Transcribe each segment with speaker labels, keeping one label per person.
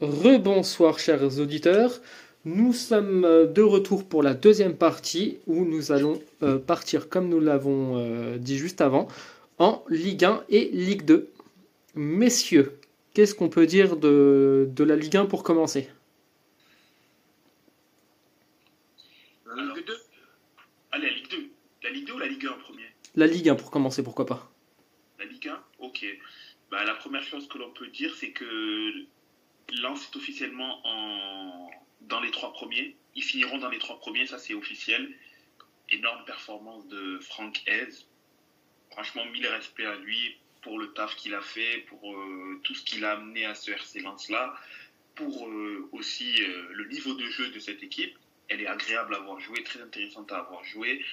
Speaker 1: Rebonsoir chers auditeurs. Nous sommes euh, de retour pour la deuxième partie où nous allons euh, partir, comme nous l'avons euh, dit juste avant, en Ligue 1 et Ligue 2. Messieurs, qu'est-ce qu'on peut dire de, de la Ligue 1 pour commencer?
Speaker 2: La Ligue 2 Allez, la Ligue 2. La Ligue 2 ou la Ligue 1 en premier?
Speaker 1: La Ligue 1 pour commencer, pourquoi pas?
Speaker 2: La Ligue 1 Ok. Bah, la première chose que l'on peut dire, c'est que Lens est officiellement en... dans les trois premiers. Ils finiront dans les trois premiers, ça c'est officiel. Énorme performance de Franck Hez. Franchement, mille respect à lui pour le taf qu'il a fait, pour euh, tout ce qu'il a amené à ce RC Lens-là, pour euh, aussi euh, le niveau de jeu de cette équipe. Elle est agréable à avoir joué, très intéressante à avoir joué.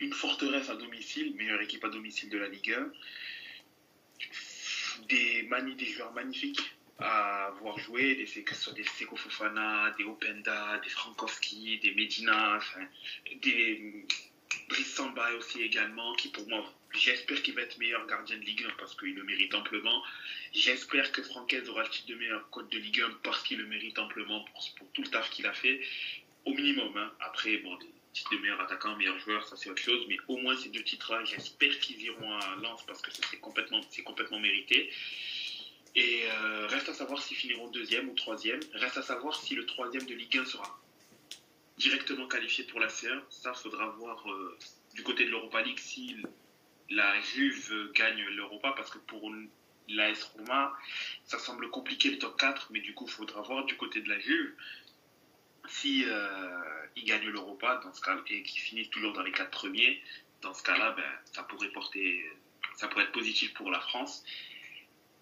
Speaker 2: Une forteresse à domicile, meilleure équipe à domicile de la Ligue 1. Des, des joueurs magnifiques à avoir joué, des, que ce soit des Seko Fofana, des Openda, des Frankowski, des Medina, des Brice Samba aussi également, qui pour moi, j'espère qu'il va être meilleur gardien de Ligue 1 parce qu'il le mérite amplement. J'espère que Francaise aura le titre de meilleur code de Ligue 1 parce qu'il le mérite amplement pour, tout le taf qu'il a fait, au minimum. Hein. Après, bon, des titres de meilleur attaquant, meilleur joueur, ça c'est autre chose, mais au moins ces deux titres-là, j'espère qu'ils iront à Lens parce que c'est complètement, complètement mérité. Et euh, reste à savoir s'ils finiront deuxième ou troisième. Reste à savoir si le troisième de Ligue 1 sera directement qualifié pour la C1. Ça, faudra voir euh, du côté de l'Europa League si la Juve gagne l'Europa, parce que pour l'AS Roma, ça semble compliqué le top 4, mais du coup, il faudra voir du côté de la Juve si euh, ils gagnent l'Europa dans ce cas et qu'ils finissent toujours dans les quatre premiers. Dans ce cas-là, ben, ça pourrait porter, ça pourrait être positif pour la France.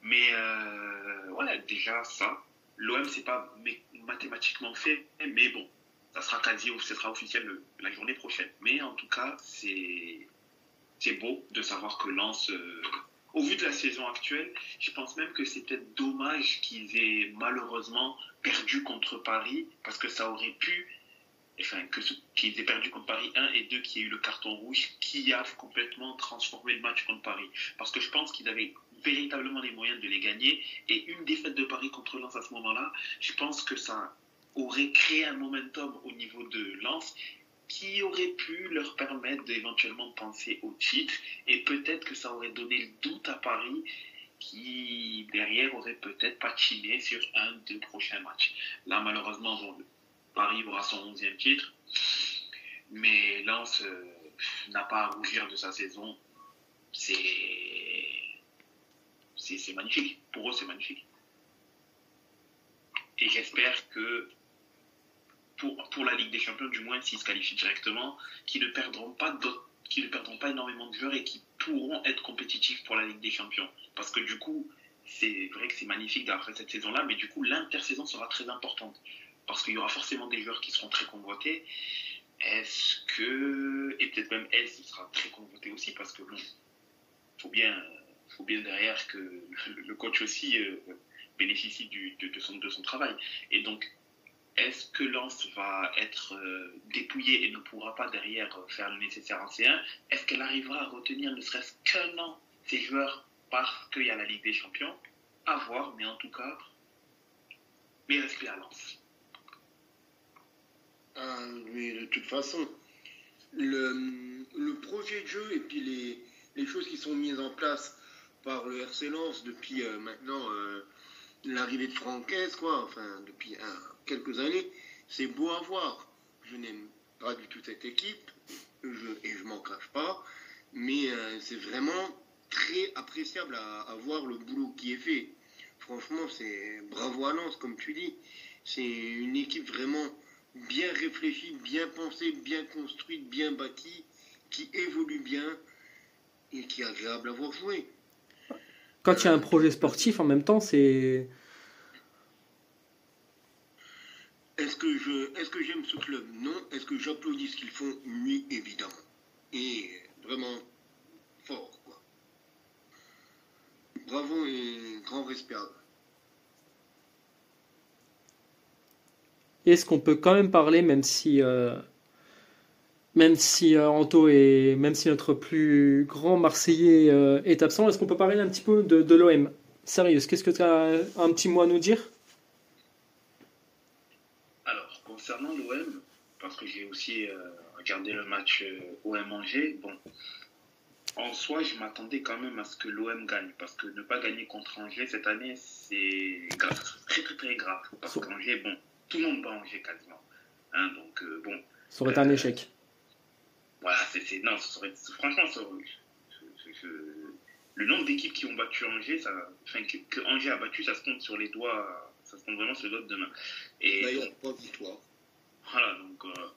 Speaker 2: Mais euh, voilà, déjà ça. L'OM, c'est pas mathématiquement fait, mais bon, ça sera quasi, sera officiel la journée prochaine. Mais en tout cas, c'est c'est beau de savoir que Lens, euh, au vu de la saison actuelle, je pense même que c'est peut-être dommage qu'ils aient malheureusement perdu contre Paris, parce que ça aurait pu, enfin, que qu'ils aient perdu contre Paris 1 et 2, qui ait eu le carton rouge, qui a complètement transformé le match contre Paris. Parce que je pense qu'ils avaient véritablement les moyens de les gagner. Et une défaite de Paris contre Lens à ce moment-là, je pense que ça aurait créé un momentum au niveau de Lens qui aurait pu leur permettre d'éventuellement penser au titre. Et peut-être que ça aurait donné le doute à Paris qui, derrière, aurait peut-être patiné sur un des prochains matchs. Là, malheureusement, Paris aura son 11e titre. Mais Lens euh, n'a pas à rougir de sa saison. C'est c'est magnifique. Pour eux, c'est magnifique. Et j'espère que pour, pour, la Ligue des Champions, du moins s'ils se qualifient directement, qu'ils ne perdront pas ne perdront pas énormément de joueurs et qui pourront être compétitifs pour la Ligue des Champions. Parce que du coup, c'est vrai que c'est magnifique d'après cette saison-là, mais du coup, l'intersaison sera très importante. Parce qu'il y aura forcément des joueurs qui seront très convoités. Est-ce que. Et peut-être même elle, sera très convoité aussi, parce que bon, faut bien faut bien derrière que le coach aussi euh, bénéficie de, son, travail. Et donc, est-ce que Lens va être euh, dépouillée et ne pourra pas derrière faire le nécessaire en C1 Est-ce qu'elle arrivera à retenir ne serait-ce qu'un an ses joueurs parce qu'il y a la Ligue des Champions? À voir, mais en tout cas, mais respect à Lens.
Speaker 3: Ah, mais de toute façon, le, projet de jeu et puis les choses qui sont mises en place par le RC Lens depuis euh, maintenant euh, l'arrivée de Francaise, quoi, enfin depuis quelques années, c'est beau à voir. Je n'aime pas du tout cette équipe, et je m'en cache pas, mais euh, c'est vraiment très appréciable à, voir le boulot qui est fait. Franchement, c'est bravo à Lens, comme tu dis. C'est une équipe vraiment bien réfléchie, bien pensée, bien construite, bien bâtie, qui évolue bien et qui est agréable à voir jouer
Speaker 1: quand il y a un projet sportif, en même temps, c'est.
Speaker 3: Est-ce que je, est-ce que j'aime ce club? Non. Est-ce que j'applaudis ce qu'ils font? Oui, évidemment. Et vraiment fort, quoi. Bravo et grand respect.
Speaker 1: Est-ce qu'on peut quand même parler, même si euh, même si euh, Anto et même si notre plus grand Marseillais euh, est absent, est-ce qu'on peut parler un petit peu de, de l'OM Sérieux, qu'est-ce que tu as un petit mot à nous dire?
Speaker 2: Concernant l'OM, parce que j'ai aussi euh, regardé le match euh, OM-Angers, bon, en soi, je m'attendais quand même à ce que l'OM gagne, parce que ne pas gagner contre Angers cette année, c'est très très très grave. Parce qu'Angers, bon, tout le monde bat Angers quasiment. Hein, donc, bon.
Speaker 1: Ça aurait été un échec.
Speaker 2: Voilà, c'est, non, ça serait, franchement, ça, le nombre d'équipes qui ont battu Angers, ça, enfin, que, Angers a battu, ça se compte sur les doigts, ça se compte vraiment sur les doigts de main.
Speaker 3: Et D'ailleurs, pas victoire.
Speaker 2: Voilà, donc euh,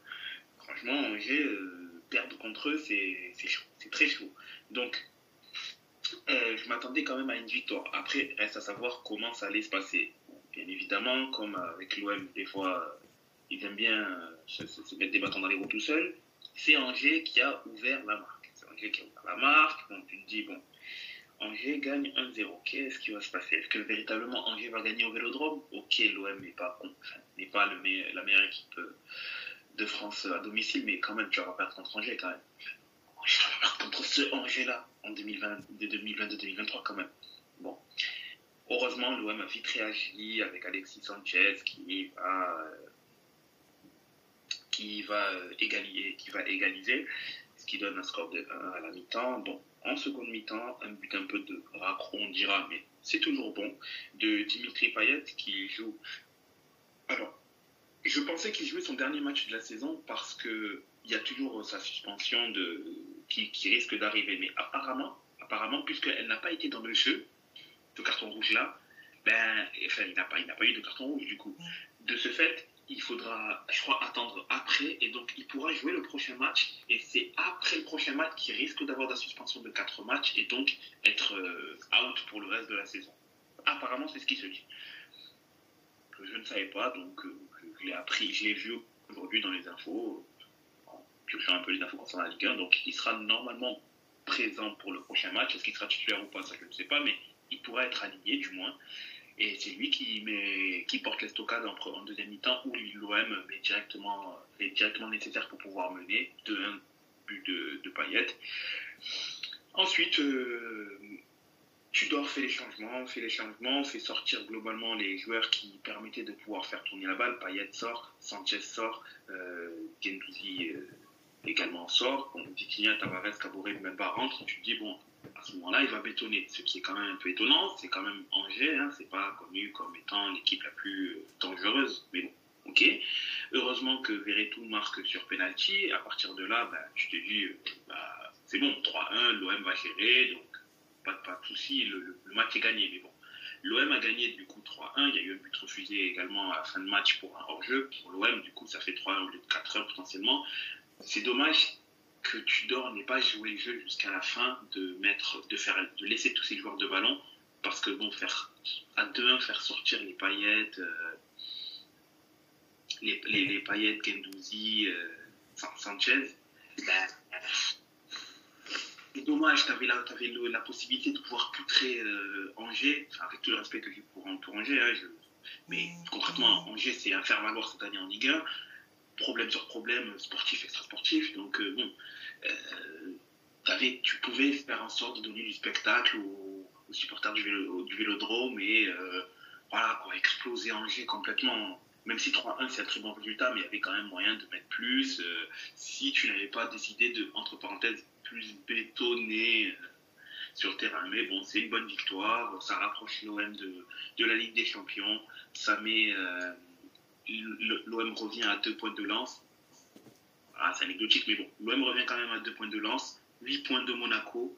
Speaker 2: franchement, Angers, euh, perdre contre eux, c'est, chaud, c'est très chaud. Donc, euh, je m'attendais quand même à une victoire. Après, reste à savoir comment ça allait se passer. Bien évidemment, comme avec l'OM, des fois, ils aiment bien se, mettre des bâtons dans les roues tout seuls. C'est Angers qui a ouvert la marque. C'est Angers qui a ouvert la marque. Donc, tu te dis, bon, Angers gagne 1-0. Qu'est-ce qui va se passer? Est-ce que véritablement Angers va gagner au Vélodrome? Ok, l'OM n'est pas, n'est pas la meilleure équipe de France à domicile, mais quand même, tu vas perdre contre Angers quand même. Perdre contre ce Angers-là en 2022-2023 quand même. Bon. Heureusement, l'OM a vite réagi avec Alexis Sanchez qui va, euh, qui va, euh, égaliser, qui va égaliser, ce qui donne un score de 1 à la mi-temps. Bon, en seconde mi-temps, un but un peu de raccro, on dira, mais c'est toujours bon, de Dimitri Payet qui joue. Alors, je pensais qu'il jouait son dernier match de la saison parce que il y a toujours sa suspension de, qui, risque d'arriver. Mais apparemment, apparemment puisqu'elle n'a pas été dans le jeu, ce carton rouge-là, ben, enfin, il n'a pas, il n'a pas eu de carton rouge du coup. De ce fait, il faudra, je crois, attendre après. Et donc, il pourra jouer le prochain match. Et c'est après le prochain match qu'il risque d'avoir la suspension de 4 matchs et donc être euh, out pour le reste de la saison. Apparemment, c'est ce qui se dit. Je ne savais pas, donc euh, je l'ai appris, je l'ai vu aujourd'hui dans les infos, en piochant un peu les infos concernant la Ligue 1. Donc, il sera normalement présent pour le prochain match. Est-ce qu'il sera titulaire ou pas, ça je ne sais pas, mais il pourra être aligné du moins. Et c'est lui qui, met, qui porte l'estocade en, en deuxième mi-temps où l'OM est directement, est directement nécessaire pour pouvoir mener de un but de, de. Ensuite, euh, Tudor fait les changements, fait les changements, fait sortir globalement les joueurs qui permettaient de pouvoir faire tourner la balle. Payet sort, Sanchez sort, euh, Gendouzi euh, également sort. On dit qu'il y a Tavares, même pas rentre. Tu te dis, bon, à ce moment-là, il va bétonner. Ce qui est quand même un peu étonnant, c'est quand même Angers, hein, c'est pas connu comme étant l'équipe la plus euh, dangereuse, mais bon, ok. Heureusement que Veretout marque sur penalty, à partir de là, bah, tu te dis, euh, bah, c'est bon, 3-1, l'OM va gérer, donc pas, pas de souci, le, match est gagné, mais bon. L'OM a gagné du coup 3-1, il y a eu un but refusé également à la fin de match pour un hors-jeu. Pour l'OM, du coup, ça fait 3-1 au lieu de 4-1 potentiellement. C'est dommage que Tudor n'ait pas joué le jeu jusqu'à la fin, de mettre, de faire, de laisser tous ces joueurs de ballon, parce que bon, faire à 2-1, faire sortir les paillettes, euh, les, les, paillettes Gendouzi, euh, Sanchez, ben, c'est dommage, tu avais, la, possibilité de pouvoir poutrer euh, Angers, avec tout le respect que j'ai pour, pour Angers, hein, mais concrètement, Angers, c'est un faire-valoir cette année en Ligue 1 problème sur problème, sportif, extra-sportif. Donc, bon, tu pouvais faire en sorte de donner du spectacle aux, supporters du, du, vélodrome et euh, voilà, quoi, exploser Angers complètement. Même si 3-1 c'est un très bon résultat, mais il y avait quand même moyen de mettre plus. si tu n'avais pas décidé de, entre parenthèses, plus bétonner sur le terrain. Mais bon, c'est une bonne victoire. Ça rapproche l'OM de, de, la Ligue des Champions. Ça met l'OM revient à deux points de lance. Ah, c'est anecdotique, mais bon, l'OM revient quand même à deux points de lance. 8 points de Monaco.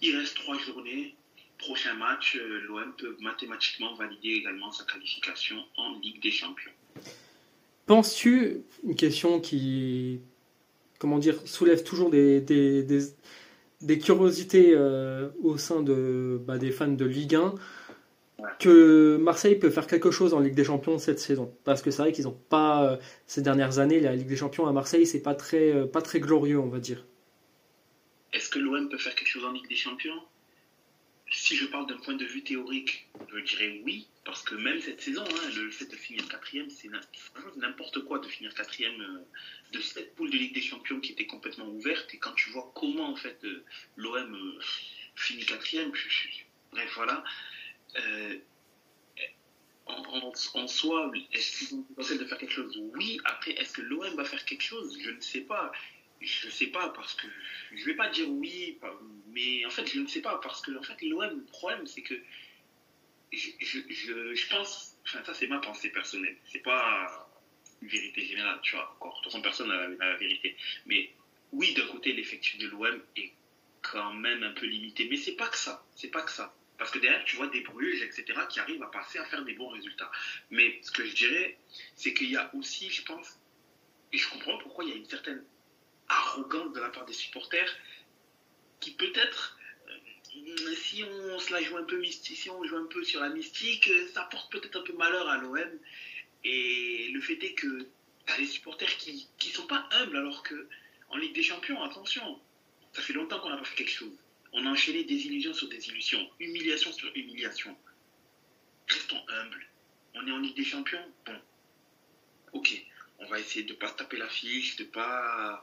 Speaker 2: Il reste trois journées. Prochain match, euh, l'OM peut mathématiquement valider également sa qualification en Ligue des Champions.
Speaker 1: Penses-tu, une question qui, comment dire, soulève toujours des, des, des, curiosités euh, au sein de, bah, des fans de Ligue 1 que Marseille peut faire quelque chose en Ligue des Champions cette saison? Parce que c'est vrai qu'ils n'ont pas, euh, ces dernières années, la Ligue des Champions à Marseille, c'est pas très, pas très glorieux, on va dire.
Speaker 2: Est-ce que l'OM peut faire quelque chose en Ligue des Champions? Si je parle d'un point de vue théorique, je dirais oui, parce que même cette saison, hein, le fait de finir quatrième, c'est n'importe quoi de finir quatrième euh, de cette poule de Ligue des Champions qui était complètement ouverte. Et quand tu vois comment en fait l'OM finit quatrième, bref voilà. Euh, en, soi, est-ce qu'ils ont potentiel de faire quelque chose? Oui. Après, est-ce que l'OM va faire quelque chose? Je ne sais pas. Je ne sais pas parce que je vais pas dire oui, mais en fait, je ne sais pas parce que en fait, l'OM, le problème, c'est que je, je, je, pense, enfin, ça c'est ma pensée personnelle, c'est pas une vérité générale, tu vois, encore. De toute façon, personne n'a la, vérité. Mais oui, d'un côté, l'effectif de l'OM est quand même un peu limité, mais c'est pas que ça, c'est pas que ça. Parce que derrière, tu vois des Bruges, etc., qui arrivent à passer à faire des bons résultats. Mais ce que je dirais, c'est qu'il y a aussi, je pense, et je comprends pourquoi il y a une certaine arrogance de la part des supporters qui peut-être, euh, si on se la joue un peu mystique, si on joue un peu sur la mystique, ça porte peut-être un peu malheur à l'OM. Et le fait est que tu as des supporters qui ne sont pas humbles alors que en Ligue des Champions, attention, ça fait longtemps qu'on n'a pas fait quelque chose. On a enchaîné des illusions sur des illusions, humiliation sur humiliation. Restons humbles. On est en Ligue des Champions? Bon. Ok. On va essayer de ne pas taper la fiche, de ne pas,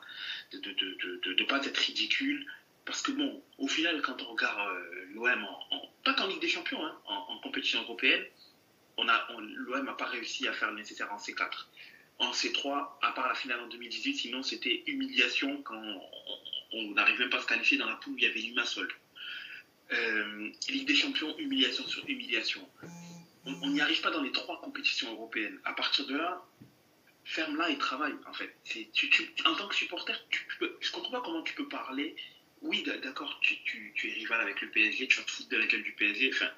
Speaker 2: de, pas être ridicule. Parce que bon, au final, quand on regarde euh, l'OM, en, pas qu'en Ligue des Champions, hein, en, compétition européenne, on a, l'OM n'a pas réussi à faire le nécessaire en C4. En C3, à part la finale en 2018, sinon c'était humiliation quand on n'arrive même pas à se qualifier dans la poule où il y avait Limassol. Euh, Ligue des Champions, humiliation sur humiliation. On n'y arrive pas dans les trois compétitions européennes. À partir de là, ferme-la et travaille, en fait. En tant que supporter, tu peux, je comprends pas comment tu peux parler. Oui, d'accord, tu, es rival avec le PSG, tu vas te foutre de la gueule du PSG. Enfin,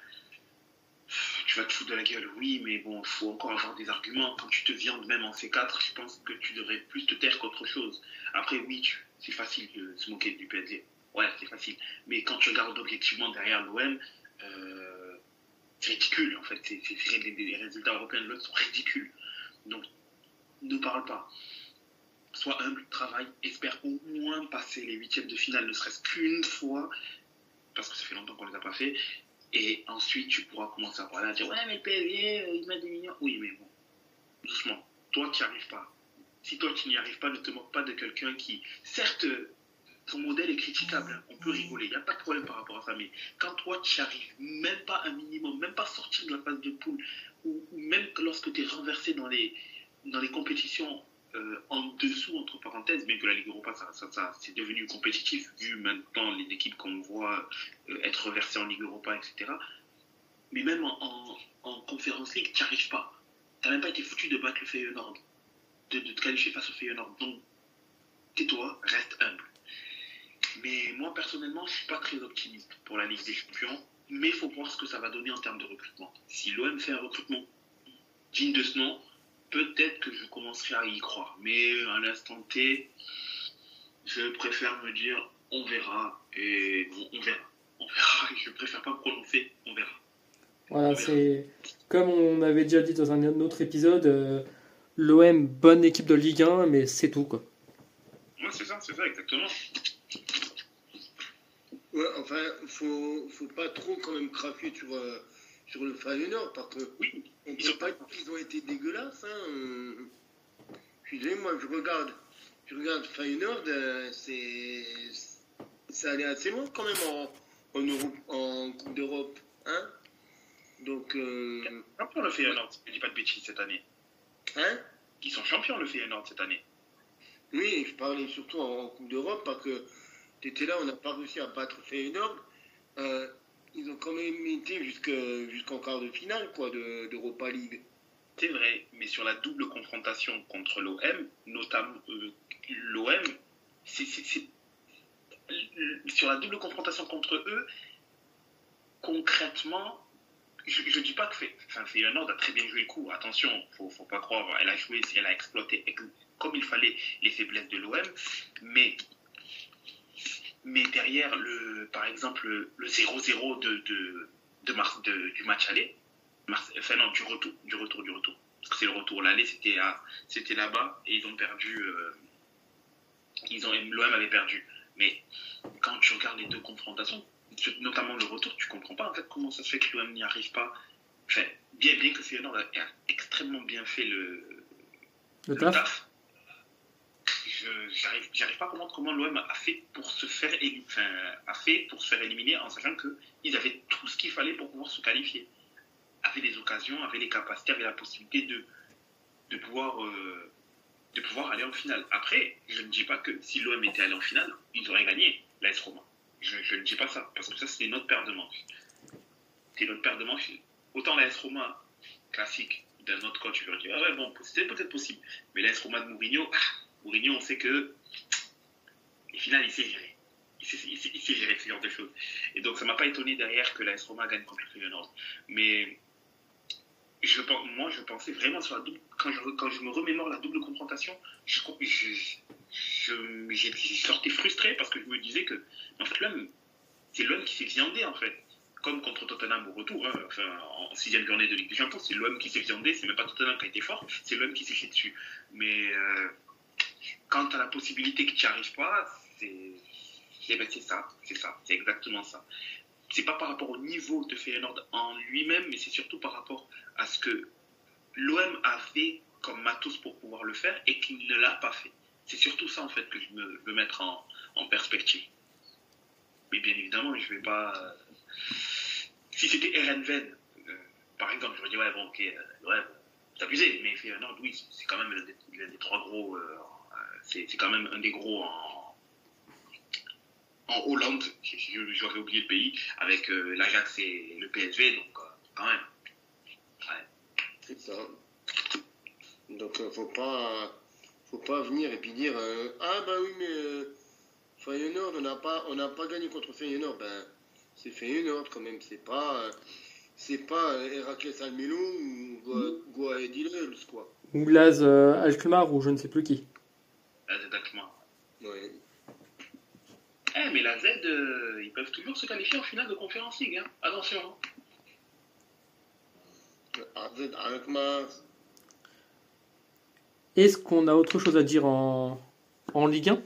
Speaker 2: tu vas te foutre de la gueule, oui, mais bon, il faut encore avoir des arguments. Quand tu te viandes même en C4, je pense que tu devrais plus te taire qu'autre chose. Après, oui, c'est facile de se moquer du PSG. Ouais, c'est facile. Mais quand tu regardes objectivement derrière l'OM, euh, c'est ridicule, en fait. C'est, les, résultats européens de l'autre sont ridicules. Donc, ne parle pas. Sois humble, travaille, espère au moins passer les huitièmes de finale, ne serait-ce qu'une fois, parce que ça fait longtemps qu'on ne les a pas fait. Et ensuite, tu pourras commencer à parler, à dire Ouais, mais le PSG, euh, il met des millions. Oui, mais bon, doucement. Toi, tu n'y arrives pas. Si toi, tu n'y arrives pas, ne te moque pas de quelqu'un qui, certes, son modèle est critiquable. Hein. On peut rigoler, il n'y a pas de problème par rapport à ça. Mais quand toi, tu arrives même pas un minimum, même pas sortir de la phase de poule, ou, même lorsque tu es renversé dans les, dans les compétitions euh, en dessous, entre parenthèses, bien que la Ligue Europa, ça, ça, c'est devenu compétitif, vu maintenant les équipes qu'on voit euh, être reversées en Ligue Europa, etc. Mais même en, en, Conférence League, tu n'y arrives pas. Tu n'as même pas été foutu de battre le Feyenoord, de, de te qualifier face au Feyenoord. Donc, tais-toi, reste humble. Mais moi, personnellement, je ne suis pas très optimiste pour la Ligue des Champions, mais il faut voir ce que ça va donner en termes de recrutement. Si l'OM fait un recrutement digne de ce nom, peut-être que je commencerai à y croire. Mais à l'instant T, je préfère me dire on verra et on verra. On verra. Je préfère pas me prononcer, on verra.
Speaker 1: Voilà, c'est comme on avait déjà dit dans un autre épisode, euh, l'OM bonne équipe de Ligue 1, mais c'est tout quoi.
Speaker 2: Ouais, c'est ça, c'est ça exactement.
Speaker 3: Ouais, enfin, faut, faut pas trop quand même craquer sur, euh, sur le Feyenoord, parce que oui, on peut pas dire qu'ils ont été dégueulasses. Hein. Je suis moi je regarde, je regarde Feyenoord, euh, c'est, ça allait assez loin quand même en, en, Europe, en Coupe d'Europe. Hein Donc. Euh,
Speaker 2: champion le Feyenoord, si je dis pas de bêtises cette année.
Speaker 3: Hein?
Speaker 2: Ils sont champions le Feyenoord cette année.
Speaker 3: Oui, je parlais surtout en, Coupe d'Europe parce que tu étais là, on n'a pas réussi à battre Feyenoord. Euh, ils ont quand même été jusqu'en quart de finale quoi, d'Europa League.
Speaker 2: C'est vrai, mais sur la double confrontation contre l'OM, notamment euh, l'OM, sur la double confrontation contre eux, concrètement, je ne dis pas que enfin, Feyenoord a très bien joué le coup, attention, faut, faut pas croire, elle a joué, elle a exploité comme il fallait les faiblesses de l'OM, mais mais derrière, le, par exemple, le 0-0 de, de, de, du match aller, enfin non, du retour, du retour, du retour. Parce que c'est le retour. L'aller, c'était, c'était là-bas et ils ont perdu. Euh, ils ont, l'OM avait perdu. Mais quand tu regardes les deux confrontations, notamment le retour, tu comprends pas en fait comment ça se fait que l'OM n'y arrive pas. Enfin, bien, bien que Feyenoord a extrêmement bien fait le,
Speaker 1: le, taf
Speaker 2: j'arrive, j'arrive pas à comprendre comment l'OM a fait pour se faire a fait pour se faire éliminer en sachant qu'ils avaient tout ce qu'il fallait pour pouvoir se qualifier. avait les occasions, avait les capacités, avait la possibilité de, de, pouvoir, euh, de pouvoir aller en finale. Après, je ne dis pas que si l'OM était allé en finale, ils auraient gagné l'AS Roma. Je, ne dis pas ça, parce que ça, c'était notre paire de manches. C'était notre paire de manches. Autant l'AS Roma, classique, d'un autre coach, je leur dis, ah ouais, bon, c'était peut-être possible. Mais l'AS Roma de Mourinho, ah, Mourinho, on sait que les finales, il sait gérer. Il sait, gérer ce genre de choses. Et donc, ça m'a pas étonné derrière que l'AS Roma gagne contre le Feyenoord. Mais je, moi, je pensais vraiment sur la double. Quand je, me remémore la double confrontation, je, je, sorti frustré parce que je me disais que, en fait, l'homme, c'est l'homme qui s'est viandé, en fait. Comme contre Tottenham au retour, hein, enfin, en sixième journée de Ligue des Champions, c'est l'homme qui s'est viandé, c'est même pas Tottenham qui a été fort, c'est l'homme qui s'est fait dessus. Mais euh, quand tu la possibilité que tu n'y arrives pas, c'est ben, ça, c'est ça, c'est exactement ça. C'est pas par rapport au niveau de Feyenoord en lui-même, mais c'est surtout par rapport à ce que l'OM a fait comme matos pour pouvoir le faire et qu'il ne l'a pas fait. C'est surtout ça en fait que je veux mettre en, perspective. Mais bien évidemment, je vais pas. Euh, si c'était Erenven, euh, par exemple, je me dis ouais bon ok, euh, ouais, abusé, mais Feyenoord oui, c'est quand même l'un des, trois gros. Euh, c'est quand même un des gros en, en Hollande. J'aurais oublié le pays avec l'Ajax et le PSV, donc quand même.
Speaker 3: C'est ça. Donc, euh, faut pas, faut pas venir et puis dire euh, ah bah oui mais euh, Feyenoord on n'a pas, on n'a pas gagné contre Feyenoord. Ben c'est Feyenoord quand même. C'est pas, c'est pas Héraclès Almelo ou Goa Edilels quoi.
Speaker 1: Ou Laz Alkmaar ou je ne sais plus qui.
Speaker 2: Laz Alkmaar. Ouais. Eh, mais la Z, ils peuvent toujours se qualifier en finale de conférence League. Hein. Attention. Hein.
Speaker 1: Est-ce qu'on a autre chose à dire en, en Ligue 1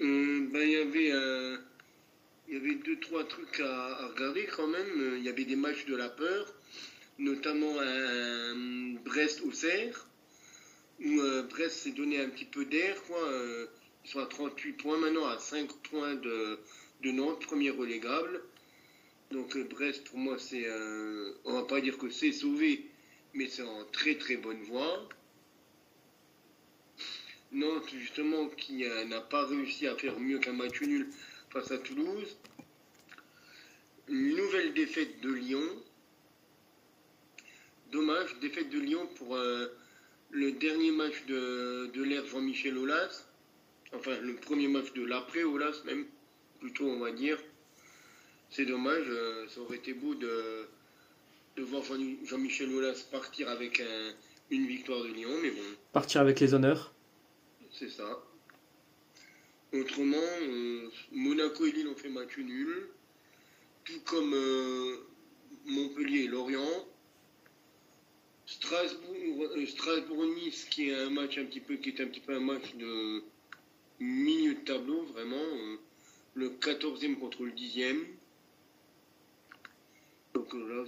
Speaker 3: hum, ben, Il y avait euh, il y avait deux trois trucs à, regarder quand même. Il y avait des matchs de la peur, notamment un, Brest au Serre, où euh, Brest s'est donné un petit peu d'air. Quoi. Euh, ils sont à 38 points maintenant, à 5 points de, Nantes, premier relégable. Donc euh, Brest, pour moi, c'est, on va pas dire que c'est sauvé, mais c'est en très très bonne voie. Nantes, justement, qui n'a pas réussi à faire mieux qu'un match nul face à Toulouse. Une nouvelle défaite de Lyon. Dommage, défaite de Lyon pour le dernier match de, de l'ère Jean-Michel Aulas. Enfin, le premier match de l'après Aulas, même, plutôt, on va dire. C'est dommage, euh, ça aurait été beau de, de voir Jean-Michel Aulas partir avec une victoire de Lyon, mais bon.
Speaker 1: Partir avec les honneurs.
Speaker 3: C'est ça. Autrement, euh, Monaco et Lille ont fait match nul, tout comme euh, Montpellier et Lorient. Strasbourg, Strasbourg-Nice, qui est un match un petit peu, qui est un petit peu un match de milieu de tableau, vraiment. le 14e contre le 10e. Donc là,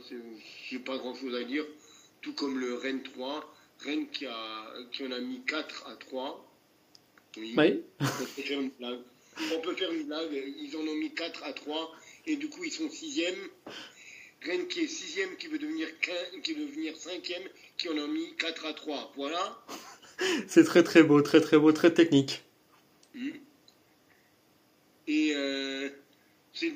Speaker 3: j'ai pas grand chose à dire. Tout comme le Rennes 3. Rennes qui, a, qui en a mis 4 à 3.
Speaker 1: Oui.
Speaker 3: On peut faire une blague. On peut faire une blague. Ils en ont mis 4 à 3. Et du coup, ils sont 6e. Rennes qui est 6e, qui veut devenir, qui veut devenir 5e, qui en a mis 4 à 3. Voilà.
Speaker 1: C'est très très beau, très très beau, très technique.
Speaker 3: Hmm. Et euh, c'est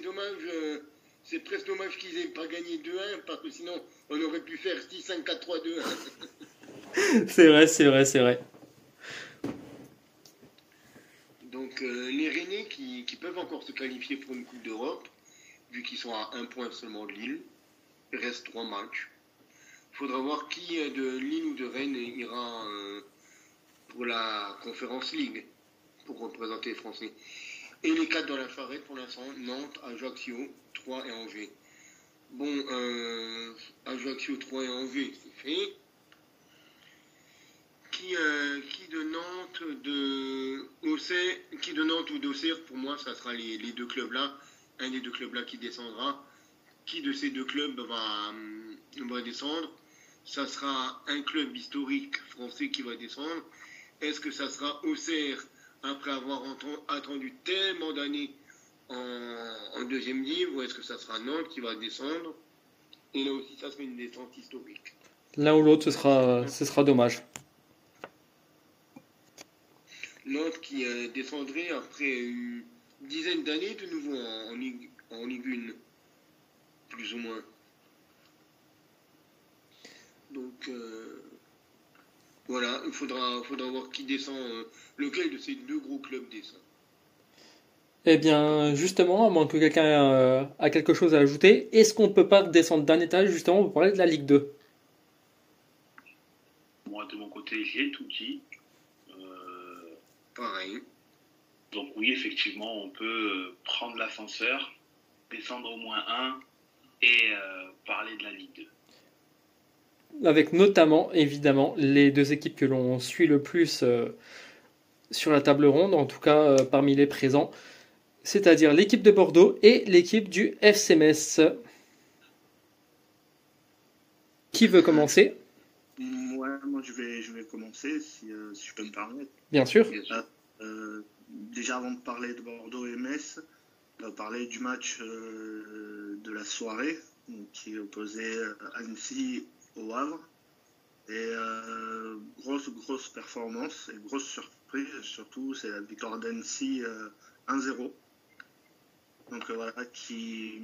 Speaker 3: dommage. Euh, c'est presque dommage qu'ils aient pas gagné 2-1 parce que sinon on aurait pu faire 6-5-4-3-2-1.
Speaker 1: c'est vrai, c'est vrai, c'est vrai.
Speaker 3: Donc euh, les Rennais qui, peuvent encore se qualifier pour une Coupe d'Europe, vu qu'ils sont à un point seulement de Lille, il reste trois matchs. Il faudra voir qui de Lille ou de Rennes ira euh, pour la Conférence League pour représenter les Français. Et les quatre dans la charrette pour l'instant, Nantes, Ajaccio, 3 et Angers. Bon, euh, Ajaccio, 3 et Angers, c'est fait. Qui, euh, qui, de Nantes, de Auxerre, qui de Nantes ou d'Auxerre, pour moi, ça sera les, deux clubs-là. Un des deux clubs-là qui descendra. Qui de ces deux clubs va, va descendre? Ça sera un club historique français qui va descendre. Est-ce que ça sera Auxerre après avoir attendu tellement d'années en, deuxième livre ou est-ce que ça sera Nantes qui va descendre? Et là aussi, ça sera une descente historique.
Speaker 1: L'un ou l'autre, ce sera, ce sera dommage.
Speaker 3: Nantes qui euh, descendrait après une dizaine d'années de nouveau en, en, Ligue, 1, plus ou moins. Donc euh, voilà, il faudra, faudra voir qui descend, euh, lequel de ces deux gros clubs descend.
Speaker 1: Eh bien, justement, à moins que quelqu'un a quelque chose à ajouter, est-ce qu'on ne peut pas descendre d'un étage justement pour parler de la Ligue 2
Speaker 2: Moi, de mon côté, j'ai tout dit.
Speaker 3: Pareil.
Speaker 2: Donc oui, effectivement, on peut euh, prendre l'ascenseur, descendre au moins un et euh, parler de la Ligue
Speaker 1: 2. Avec notamment, évidemment, les deux équipes que l'on suit le plus euh, sur la table ronde, en tout cas parmi les présents, c'est-à-dire l'équipe de Bordeaux et l'équipe du FCMS. Qui veut commencer?
Speaker 4: Moi, moi, je vais, je vais commencer, si, si je peux me permettre.
Speaker 1: Bien sûr.
Speaker 4: Euh, déjà avant de parler de Bordeaux et Metz, on va parler du match euh, de la soirée qui opposait Annecy au Havre. Et euh, grosse, grosse performance et grosse surprise surtout, c'est la victoire d'Annecy 1-0. Donc voilà, qui,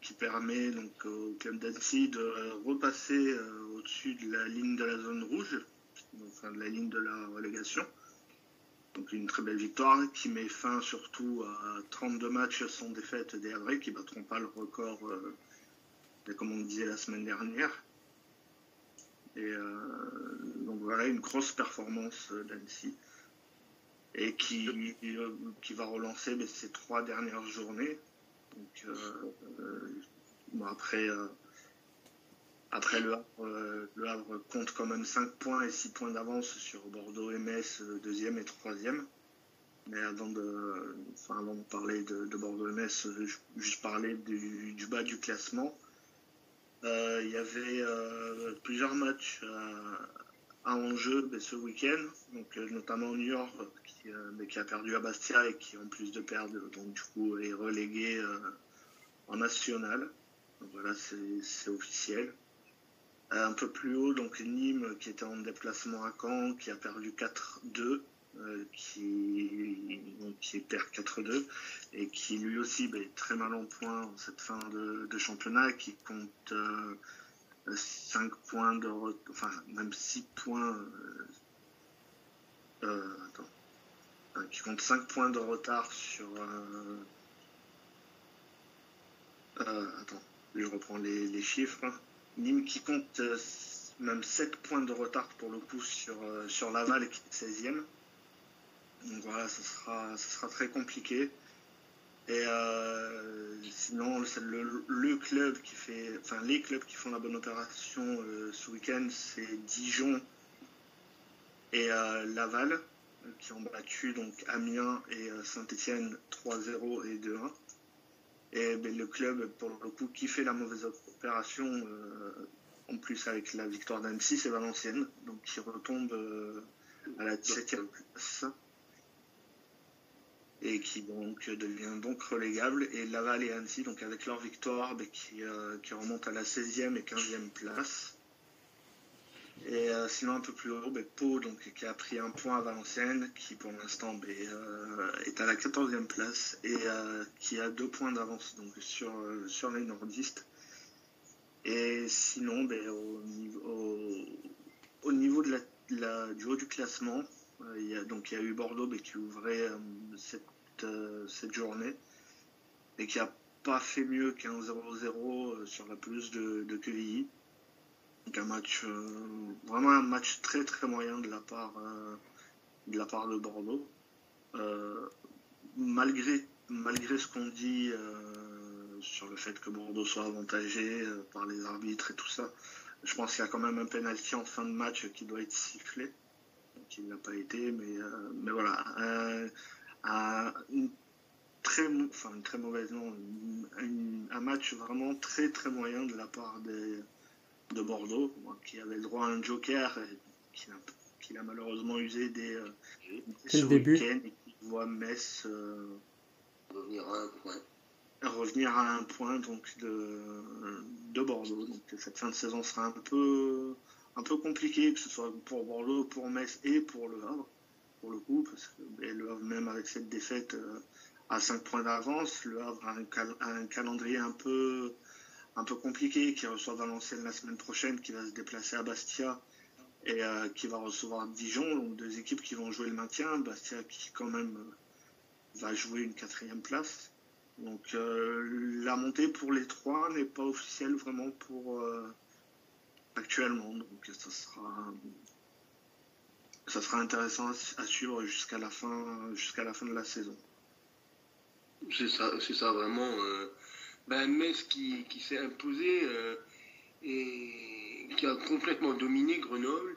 Speaker 4: qui, permet donc, au club d'Annecy de repasser au-dessus de la ligne de la zone rouge, enfin de la ligne de la relégation. Donc une très belle victoire qui met fin surtout à 32 matchs sans défaite des Havrais qui battront pas le record, euh, comme on disait la semaine dernière. Et euh, donc voilà une grosse performance d'Annecy et qui, qui va relancer ses ces trois dernières journées. Donc, euh, après, après, le Havre, euh, le Havre, compte quand même 5 points et 6 points d'avance sur Bordeaux et Metz, euh, deuxième et troisième. Mais avant de, parler de, Bordeaux et Metz, euh, je, juste parler du, bas du classement. il y avait plusieurs matchs à, enjeu ben, ce week-end, donc notamment New York qui, ben, qui, a perdu à Bastia et qui en plus de perdre, donc du coup est relégué en national. Donc voilà, c'est officiel. Un peu plus haut, donc Nîmes qui était en déplacement à Caen, qui a perdu 4-2, euh, qui, qui perd 4-2, et qui lui aussi ben, est très mal en point en cette fin de, championnat, qui compte 5 euh, points de enfin même 6 points. Euh, attends. qui compte 5 points de retard sur. attends, je reprends les, les chiffres. Nîmes qui compte euh, même 7 points de retard pour le coup sur, euh, Laval qui est 16e. Donc voilà, ce sera, sera très compliqué. Et euh, sinon, club qui fait, enfin les clubs qui font la bonne opération ce week-end, c'est Dijon et Laval qui ont battu Amiens et Saint-Etienne 3-0 et 2-1. Et ben, le club, pour le coup, qui fait la mauvaise opération, euh, en plus avec la victoire d'Annecy, c'est Valenciennes, donc qui retombe euh, à la 17e place et qui donc devient donc relégable. Et Laval et Annecy, donc avec leur victoire, ben, qui, euh, qui remontent à la 16e et 15e place. Et euh, sinon, un peu plus haut, ben, Pau, donc, qui a pris un point à Valenciennes, qui pour l'instant ben, euh, est à la 14e place et euh, qui a deux points d'avance donc, sur, sur les nordistes. Et sinon, ben, au, niveau, du haut du classement, il y a, y a eu Bordeaux qui ouvrait cette, cette journée et qui n'a pas fait mieux qu'un 0-0 sur la pelouse de, de Quevilly un match, euh, vraiment un match très très moyen de la part, euh, de, la part de Bordeaux. Euh, malgré, malgré ce qu'on dit sur le fait que Bordeaux soit avantagé par les arbitres et tout ça, je pense qu'il y a quand même un penalty en fin de match qui doit être sifflé. Qui n'a pas été, mais, mais voilà. une très, enfin, une très mauvaise, non, un match vraiment très très moyen de la part des, de Bordeaux, qui avait le droit à un joker, qui, a, malheureusement usé des,
Speaker 1: euh, début.
Speaker 4: et qui voit Metz euh,
Speaker 3: Revenir à un point.
Speaker 4: Revenir à un point donc de, de Bordeaux. Donc cette fin de saison sera un peu, un peu compliquée, que ce soit pour Bordeaux, pour Metz et pour Le Havre, pour le coup, parce que Le Havre, même avec cette défaite euh, à 5 points d'avance, Le Havre a un, un, calendrier un peu, un peu compliqué, qui reçoit Valenciennes la semaine prochaine, qui va se déplacer à Bastia et euh, qui va recevoir Dijon, donc deux équipes qui vont jouer le maintien. Bastia qui quand même euh, va jouer une quatrième place. Donc euh, la montée pour les trois n'est pas officielle vraiment pour actuellement. Donc ça sera ça sera intéressant à suivre jusqu'à la fin jusqu'à la fin de la saison.
Speaker 3: C'est ça, c'est ça vraiment. Ben Metz qui, qui s'est imposé et qui a complètement dominé Grenoble.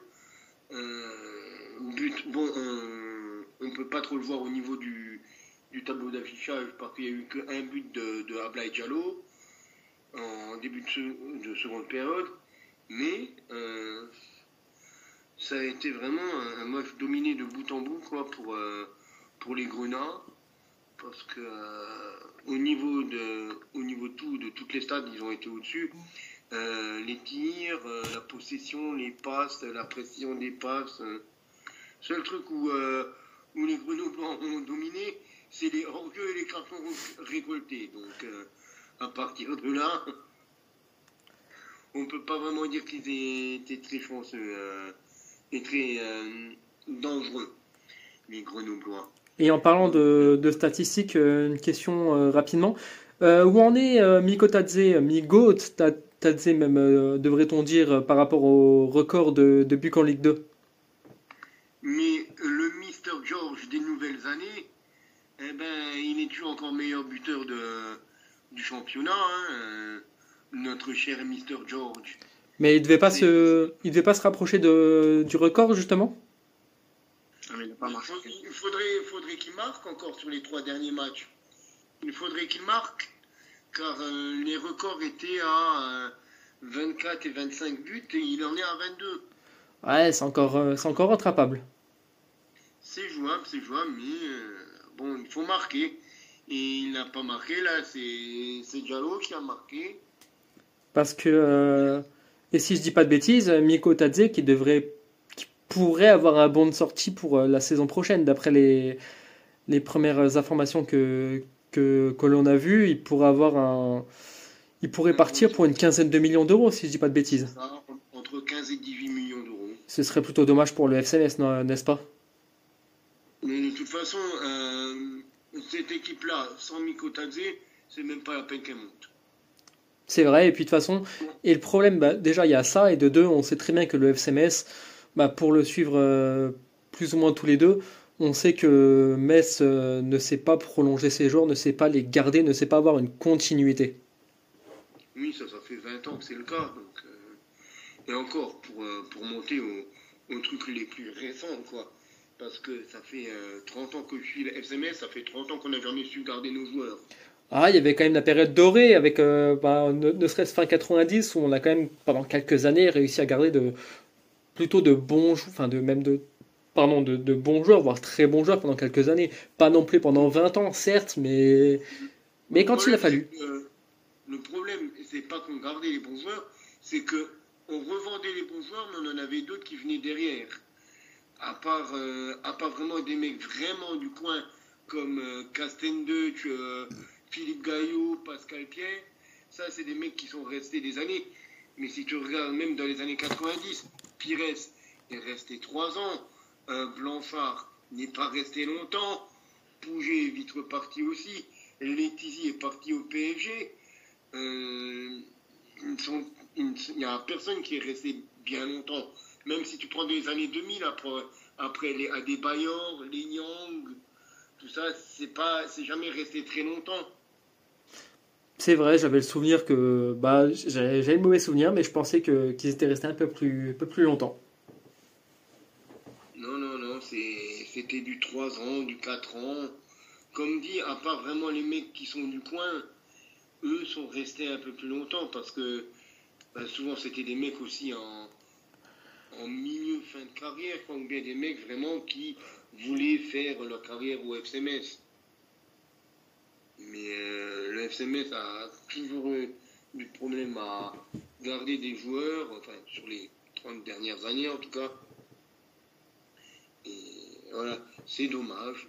Speaker 3: Euh, bon, on ne peut pas trop le voir au niveau du, tableau d'affichage parce qu'il n'y a eu qu'un but de, de Ablaï Diallo en début de, seconde période. Mais euh, ça a été vraiment un, match dominé de bout en bout quoi, pour, euh, pour les Grenats. Parce que au niveau de au niveau tout, de toutes les stades, ils ont été au-dessus. Euh, les tirs, euh, la possession, les passes, la pression des passes. Euh. Seul truc où, où les Grenoblois ont dominé, c'est les hors et les cartons récoltés. Donc, à partir de là, on peut pas vraiment dire qu'ils étaient très chanceux et très dangereux, les Grenoblois.
Speaker 1: Et en parlant de, de statistiques, une question rapidement. où en est Miko Tadze, Migo Tadze même, euh, devrait-on dire, euh, par rapport au record de, de buts en Ligue 2
Speaker 3: Mais le Mister George des nouvelles années, eh ben, il est toujours encore meilleur buteur de, du championnat, hein, euh, notre cher Mister George.
Speaker 1: Mais il devait pas se, il devait pas se rapprocher de, du record justement?
Speaker 3: Il, il faudrait, faudrait qu'il marque encore sur les trois derniers matchs. Il faudrait qu'il marque car euh, les records étaient à 24 euh, et 25 buts et il en est à 22.
Speaker 1: Ouais, c'est encore, euh, c'est encore rattrapable.
Speaker 3: C'est jouable, c'est jouable, mais bon, il faut marquer. Et il n'a pas marqué, là, c'est Diallo qui a marqué.
Speaker 1: Parce que, et si je dis pas de bêtises, Miko Tadze qui devrait, pourrait avoir un bon de sortie pour la saison prochaine, d'après les, les premières informations que, que, que l'on a vu, il pourrait avoir un. Il pourrait partir pour une quinzaine de millions d'euros, si je dis pas de bêtises.
Speaker 3: entre 15 et 18 millions d'euros.
Speaker 1: Ce serait plutôt dommage pour le FCMS, n'est-ce pas?
Speaker 3: Mais de toute façon, euh, cette équipe-là, sans Miko Tadze, c'est même pas la peine qu'elle monte.
Speaker 1: C'est vrai, et puis de toute façon, et le problème, bah, déjà il y a ça, et de deux, on sait très bien que le FCMS, bah, pour le suivre euh, plus ou moins tous les deux, on sait que Metz euh, ne sait pas prolonger ses joueurs, ne sait pas les garder, ne sait pas avoir une continuité.
Speaker 3: Oui, ça, ça fait 20 ans que c'est le cas. Donc, euh, et encore, pour, euh, pour monter aux, trucs les plus récents, quoi. Parce que ça fait 30 ans que je suis le FMS, ça fait 30 ans qu'on n'a jamais su garder nos joueurs.
Speaker 1: Ah, il y avait quand même la période dorée avec bah, ne, serait-ce fin 90 où on a quand même pendant quelques années réussi à garder de plutôt de bons enfin de même de pardon, de, bons joueurs, voire très bons joueurs pendant quelques années. Pas non plus pendant 20 ans, certes, mais, mais quand il a fallu.
Speaker 3: le problème, c'est pas qu'on gardait les bons joueurs, c'est que on revendait les bons joueurs, mais on en avait d'autres qui venaient derrière. À part, euh, à part vraiment des mecs vraiment du coin, comme euh, euh Philippe Gaillot, Pascal Pierre, ça, c'est des mecs qui sont restés des années. Mais si tu regardes même dans les années 90, Pires est resté 3 ans. Blanchard n'est pas resté longtemps. Pouget est vite reparti aussi. Letizy est parti au PSG. Euh, il n'y a personne qui est resté bien longtemps. Même si tu prends des années 2000, après, après les Adebayor, les Nyang, tout ça, c'est jamais resté très longtemps.
Speaker 1: C'est vrai, j'avais le souvenir que, bah, j'avais le mauvais souvenir, mais je pensais que qu'ils étaient restés un peu plus, un peu plus longtemps.
Speaker 3: Non, non, non, c'était du 3 ans, du 4 ans. Comme dit, à part vraiment les mecs qui sont du coin, eux sont restés un peu plus longtemps parce que ben, souvent c'était des mecs aussi en, milieu, fin de carrière, ou bien des mecs vraiment qui voulaient faire leur carrière au FCMS. Mais euh, le FCMS a toujours eu du problème à garder des joueurs, enfin sur les 30 dernières années en tout cas. Et voilà, c'est dommage.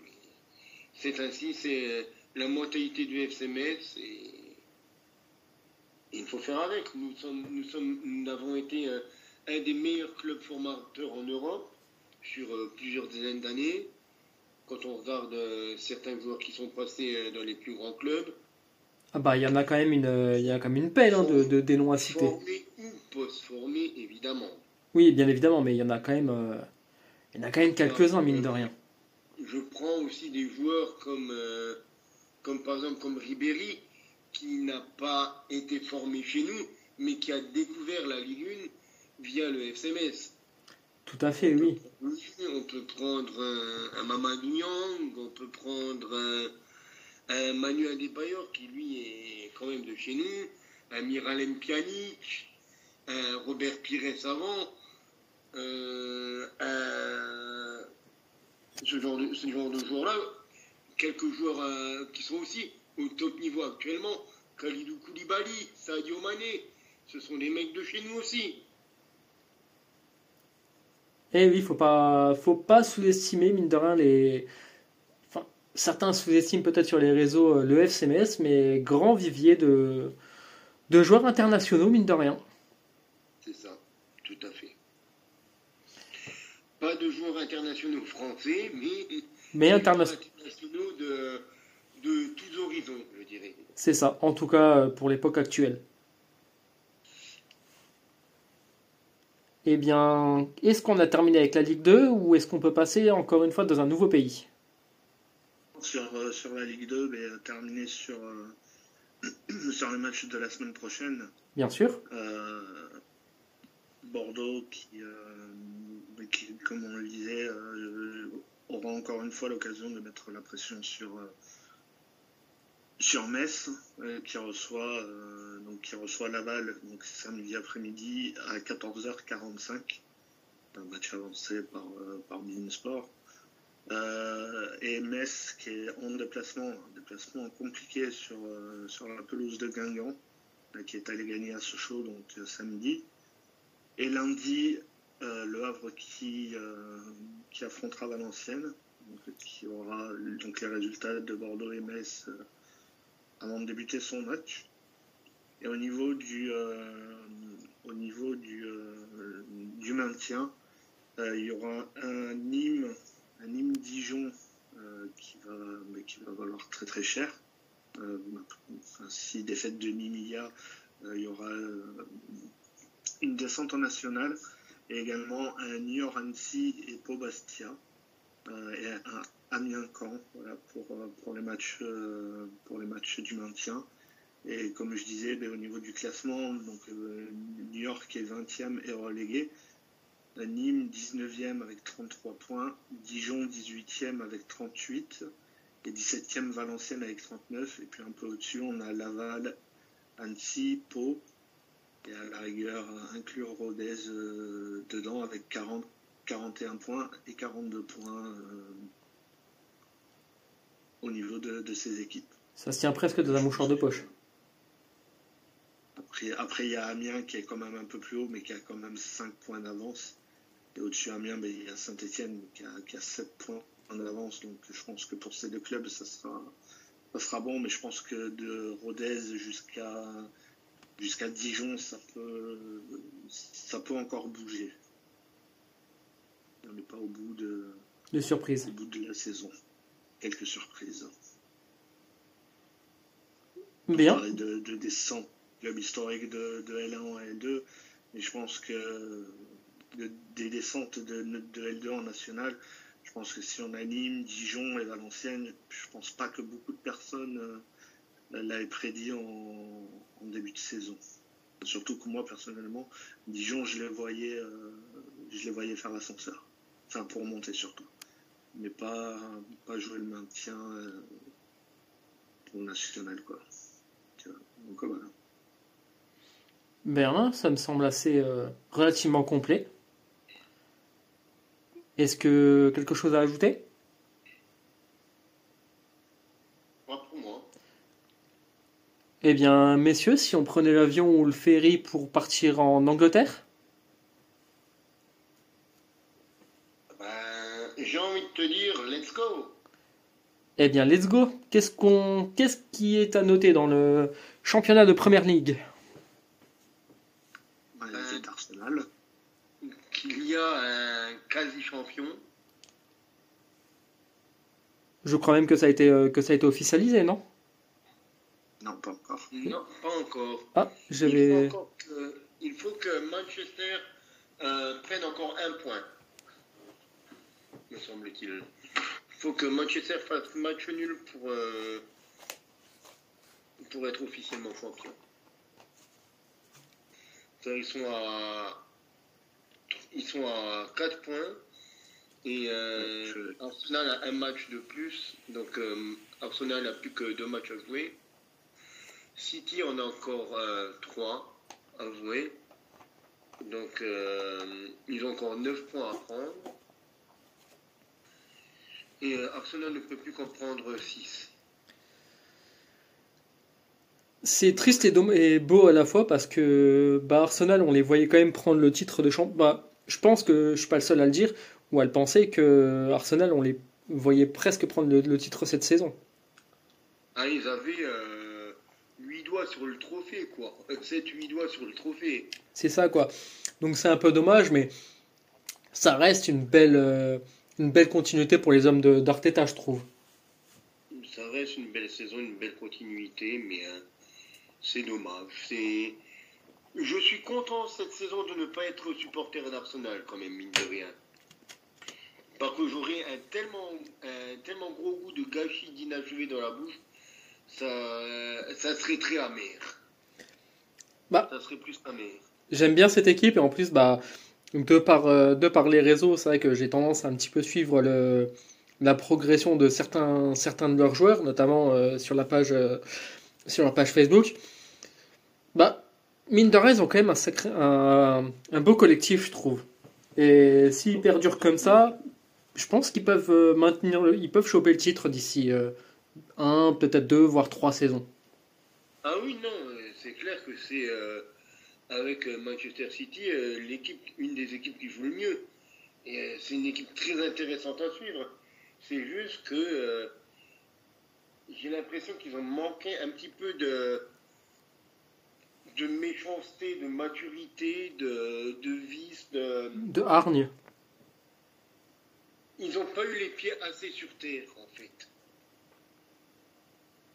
Speaker 3: C'est ainsi, c'est la mentalité du FCMS et il faut faire avec. Nous, sommes, nous, avons été un, un des meilleurs clubs formateurs en Europe sur euh, plusieurs dizaines d'années. Quand on regarde euh, certains joueurs qui sont passés euh, dans les plus grands clubs,
Speaker 1: Ah bah il y en a quand même une, euh, il y a quand même une pelle hein, de, de- des noms à citer.
Speaker 3: formés ou post-formés, évidemment.
Speaker 1: Oui, bien évidemment, mais il y en a quand même, euh, il y en a quand même quelques-uns mine de rien.
Speaker 3: Je prends aussi des joueurs comme, euh, comme par exemple comme Ribéry, qui n'a pas été formé chez nous, mais qui a découvert la Ligue 1 via le FCMS.
Speaker 1: Tout à fait, oui.
Speaker 3: On peut prendre un, un Mamadou Niang, on peut prendre un, un Manu qui lui est quand même de chez nous, un Miralem Pjanic, un Robert Pires avant, euh, ce genre de, joueurs-là, quelques joueurs euh, qui sont aussi au top niveau actuellement, Khalidou Koulibaly, Sadio Mané, ce sont des mecs de chez nous aussi.
Speaker 1: Eh oui, faut pas, faut pas sous-estimer mine de rien les. Enfin, certains sous-estiment peut-être sur les réseaux euh, le FCMS, mais grand vivier de de joueurs internationaux mine de rien.
Speaker 3: C'est ça, tout à fait. Pas de joueurs internationaux français, mais
Speaker 1: Mais internationaux.
Speaker 3: joueurs internationaux de, de tous horizons, je dirais.
Speaker 1: C'est ça, en tout cas euh, pour l'époque actuelle. Eh bien, est-ce qu'on a terminé avec la Ligue 2 ou est-ce qu'on peut passer encore une fois dans un nouveau pays?
Speaker 4: Sur, euh, sur la Ligue 2, mais euh, terminer sur, euh, sur le match de la semaine prochaine.
Speaker 1: Bien sûr.
Speaker 4: Bordeaux qui, qui, comme on le disait, aura encore une fois l'occasion de mettre la pression sur, sur Metz, euh, qui reçoit euh, donc qui reçoit Laval donc samedi après-midi à 14h45. Un match avancé par, euh, par. Euh, et Metz qui est en déplacement, un déplacement compliqué sur, sur la pelouse de Guingamp, qui est allé gagner à Sochaux donc samedi. Et lundi, le Havre qui, qui affrontera Valenciennes, qui aura donc les résultats de Bordeaux et Metz avant de débuter son match. Et au niveau du, euh, au niveau du, euh, du maintien, euh, il y aura un Nîmes, un Nîmes Dijon qui, va, mais qui va valoir très très cher. Enfin, si défaite de Nîmes il y a, il y aura une descente en nationale et également un New York Annecy et Pau Bastia et un Amiens pour, euh, pour, les matchs, euh, pour les matchs du maintien. Et comme je disais, ben, au niveau du classement, euh, New York est 20e et relégué. Nîmes 19e avec 33 points, Dijon 18e avec 38 et 17e Valenciennes avec 39 et puis un peu au-dessus on a Laval, Annecy, Pau et à la rigueur inclure Rodez dedans avec 40, 41 points et 42 points au niveau de, de ces équipes.
Speaker 1: Ça se tient presque dans un mouchoir de poche.
Speaker 4: Après, après, il y a Amiens qui est quand même un peu plus haut, mais qui a quand même 5 points d'avance. Et au-dessus Amiens, ben, il y a Saint-Etienne qui a, qui a 7 points d'avance. Donc je pense que pour ces deux clubs, ça sera, ça sera bon. Mais je pense que de Rodez jusqu'à jusqu'à Dijon, ça peut, ça peut encore bouger. On n'est pas au bout de,
Speaker 1: De surprise.
Speaker 4: au bout de la saison. Quelques surprises.
Speaker 1: Bien.
Speaker 4: parler de, de descente, club historique de, de L1 en L2, mais je pense que de- des descentes de, de L2 en national, je pense que si on anime Dijon et Valenciennes, je pense pas que beaucoup de personnes euh, l'avaient prédit en, en début de saison. Surtout que moi personnellement, Dijon, je les voyais, euh, je les voyais faire l'ascenseur, enfin pour monter surtout, mais pas pas jouer le maintien euh, pour le national quoi. Donc voilà.
Speaker 1: Bien, ça me semble assez euh, relativement complet. Est-ce que quelque chose à ajouter?
Speaker 3: Pas pour moi.
Speaker 1: Eh bien, messieurs, si on prenait l'avion ou le ferry pour partir en Angleterre
Speaker 3: Ben, j'ai envie de te dire, let's go.
Speaker 1: Eh bien, let's go. Qu'est-ce qu'on, qu'est-ce qui est à noter dans le championnat de Première Ligue?
Speaker 4: Bah, c'est Arsenal.
Speaker 3: Qu'il y a un quasi-champion.
Speaker 1: Je crois même que ça a été, euh, que ça a été officialisé, non?
Speaker 4: Non, pas encore.
Speaker 3: Non, pas encore.
Speaker 1: Ah,
Speaker 3: Il faut,
Speaker 1: j'avais.
Speaker 3: encore que, il faut que Manchester euh, prenne encore un point, me semble-t-il. Il faut que Manchester fasse match nul pour, euh, pour être officiellement champion. Ils sont à, ils sont à 4 points et euh, Arsenal a un match de plus, donc euh, Arsenal n'a plus que deux matchs à jouer. City en a encore 3 à jouer. Donc euh, ils ont encore 9 points à prendre. Et euh, Arsenal ne peut plus qu'en prendre 6.
Speaker 1: C'est triste et, et beau à la fois parce que bah, Arsenal, on les voyait quand même prendre le titre de champion. Bah, je pense que je suis pas le seul à le dire, ou à le penser, que Arsenal, on les voyait presque prendre le, le titre cette saison.
Speaker 3: Ah, ils avaient 8 doigts sur le trophée, quoi. 7-8 doigts sur le trophée.
Speaker 1: C'est ça, quoi. Donc c'est un peu dommage, mais ça reste une belle, euh, une belle continuité pour les hommes de- d'Arteta, je trouve.
Speaker 3: Ça reste une belle saison, une belle continuité, mais euh, c'est dommage. C'est... Je suis content cette saison de ne pas être supporter d'Arsenal, quand même, mine de rien. Parce que j'aurais un tellement, un tellement gros goût de gâchis d'inachevé dans la bouche, ça, ça serait très amer.
Speaker 1: Bah.
Speaker 3: Ça serait plus amer.
Speaker 1: J'aime bien cette équipe et en plus, bah, de par, euh, de par les réseaux, c'est vrai que j'ai tendance à un petit peu suivre la progression de certains, certains de leurs joueurs, notamment euh, sur la page, euh, leur page Facebook. Bah, mine de ont quand même un, beau collectif, je trouve. Et s'ils perdurent comme ça, je pense qu'ils peuvent maintenir, ils peuvent choper le titre d'ici un, peut-être deux, voire trois saisons.
Speaker 3: Ah oui, non, c'est clair que c'est avec euh, Manchester City euh, l'équipe, une des équipes qui joue le mieux. Et euh, c'est une équipe très intéressante à suivre. C'est juste que euh, j'ai l'impression qu'ils ont manqué un petit peu de de méchanceté, de maturité, de, de vice, de...
Speaker 1: De hargne.
Speaker 3: Ils n'ont pas eu les pieds assez sur terre, en fait.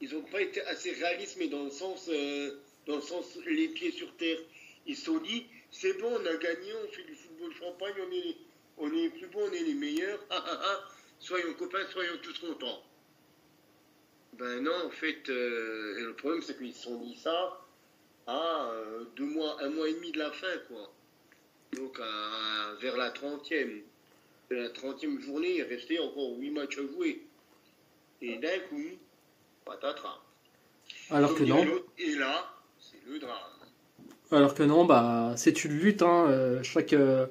Speaker 3: Ils n'ont pas été assez réalistes, mais dans le sens, euh, dans le sens les pieds sur terre. Ils se sont dit, c'est bon, on a gagné, on fait du football champagne, on est, on est les plus bons, on est les meilleurs. Ah, ah, ah, soyons copains, soyons tous contents. Ben non, en fait, euh, le problème c'est qu'ils se sont dit ça à euh, deux mois, un mois et demi de la fin, quoi. Donc à- vers la trentième. De la 30e journée, il restait encore 8 matchs à jouer. Et d'un coup, patatras.
Speaker 1: Alors que
Speaker 3: Donc,
Speaker 1: non.
Speaker 3: Et là, c'est le drame.
Speaker 1: Alors que non, bah, c'est une lutte. Hein. euh, Chaque, euh,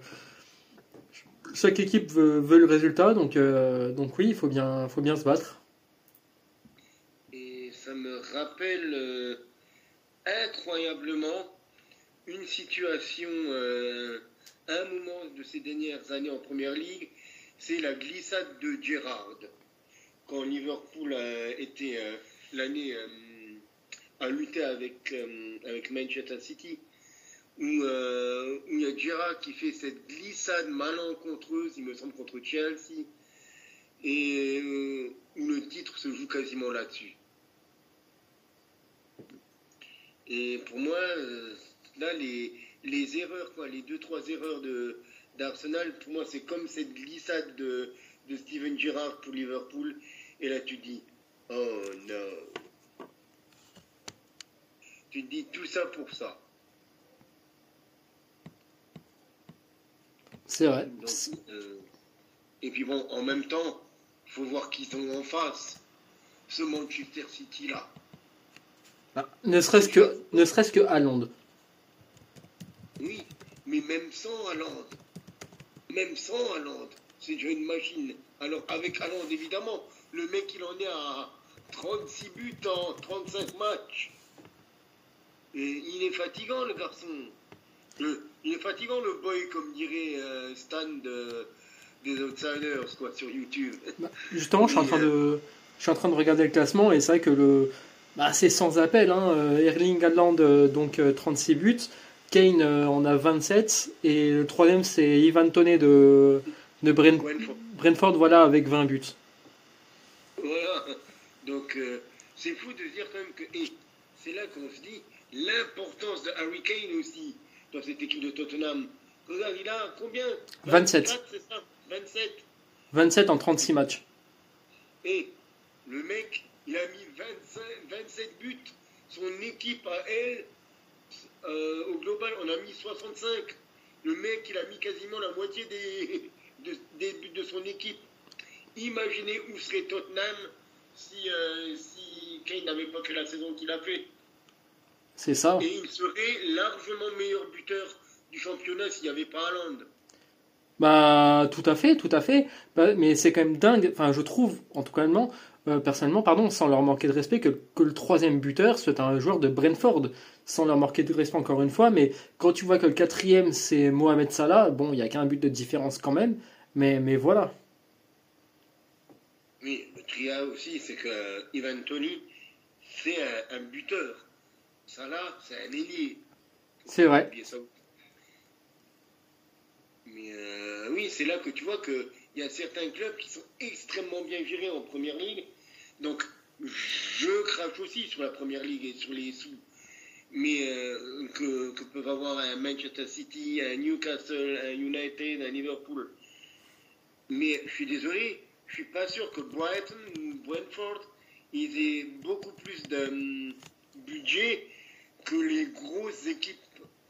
Speaker 1: chaque équipe veut, le résultat, donc, euh, donc oui, il faut bien, faut bien se battre.
Speaker 3: Et ça me rappelle incroyablement une situation, un moment de ces dernières années en Première Ligue, c'est la glissade de Gerrard. Quand Liverpool a été l'année à lutter avec, avec Manchester City, où, euh, où il y a Gerrard qui fait cette glissade malencontreuse, il me semble, contre Chelsea, et euh, où le titre se joue quasiment là-dessus. Et pour moi, euh, là, les, les erreurs, quoi, les deux, trois erreurs de, d'Arsenal, pour moi, c'est comme cette glissade de, de Steven Gerrard pour Liverpool. Et là, tu dis, oh non. Tu dis tout ça pour ça.
Speaker 1: C'est vrai.
Speaker 3: Donc, euh, et puis bon, en même temps, il faut voir qui sont en face. Ce Manchester City-là.
Speaker 1: Ah, Ne serait-ce que, ne serait-ce que Haaland.
Speaker 3: Oui, mais même sans Haaland, même sans Haaland, c'est déjà une machine. Alors avec Haaland, évidemment, le mec il en est à 36 buts en 35 matchs. Et il est fatigant, le garçon. Le- il est fatigant, le boy, comme dirait euh, Stan de- des Outsiders, quoi, sur YouTube.
Speaker 1: Justement, je suis en train de, je suis en train de regarder le classement et c'est vrai que le, bah, c'est sans appel. Hein. Euh, Erling Haaland, euh, donc euh, 36 buts. Kane euh, en a 27. Et le troisième, c'est Ivan Toney de, de Bren-
Speaker 3: Brentford.
Speaker 1: Brentford, voilà, avec 20 buts.
Speaker 3: Voilà. Donc, euh, c'est fou de dire quand même que. Et c'est là qu'on se dit l'importance de Harry Kane aussi dans cette équipe de Tottenham. Regarde, il a combien?
Speaker 1: 27.
Speaker 3: 24, c'est ça? 27.
Speaker 1: 27 en 36 matchs.
Speaker 3: Et le mec, il a mis 25, 27 buts. Son équipe à elle, euh, au global, on a mis 65. Le mec, il a mis quasiment la moitié des, de- des buts de son équipe. Imaginez où serait Tottenham si, euh, si Kane n'avait pas fait la saison qu'il a fait.
Speaker 1: C'est ça.
Speaker 3: Et il serait largement meilleur buteur du championnat s'il n'y avait pas Haaland.
Speaker 1: Bah, tout à fait, tout à fait. Bah, mais c'est quand même dingue. Enfin, je trouve, en tout cas, euh, personnellement, pardon, sans leur manquer de respect, que, que le troisième buteur soit un joueur de Brentford. Sans leur manquer de respect encore une fois. Mais quand tu vois que le quatrième, c'est Mohamed Salah, bon, il n'y a qu'un but de différence quand même. Mais, mais voilà.
Speaker 3: Oui, le tria aussi, c'est que euh, Ivan Tony, c'est un, un buteur. Salah, c'est un ailier.
Speaker 1: C'est vrai.
Speaker 3: Mais euh, oui, c'est là que tu vois qu'il y a certains clubs qui sont extrêmement bien gérés en première ligue. Donc, je crache aussi sur la première ligue et sur les sous. Mais euh, que, que peuvent avoir un Manchester City, un Newcastle, un United, un Liverpool. Mais je suis désolé, je suis pas sûr que Brighton ou Brentford ils aient beaucoup plus de hum, budget que les grosses équipes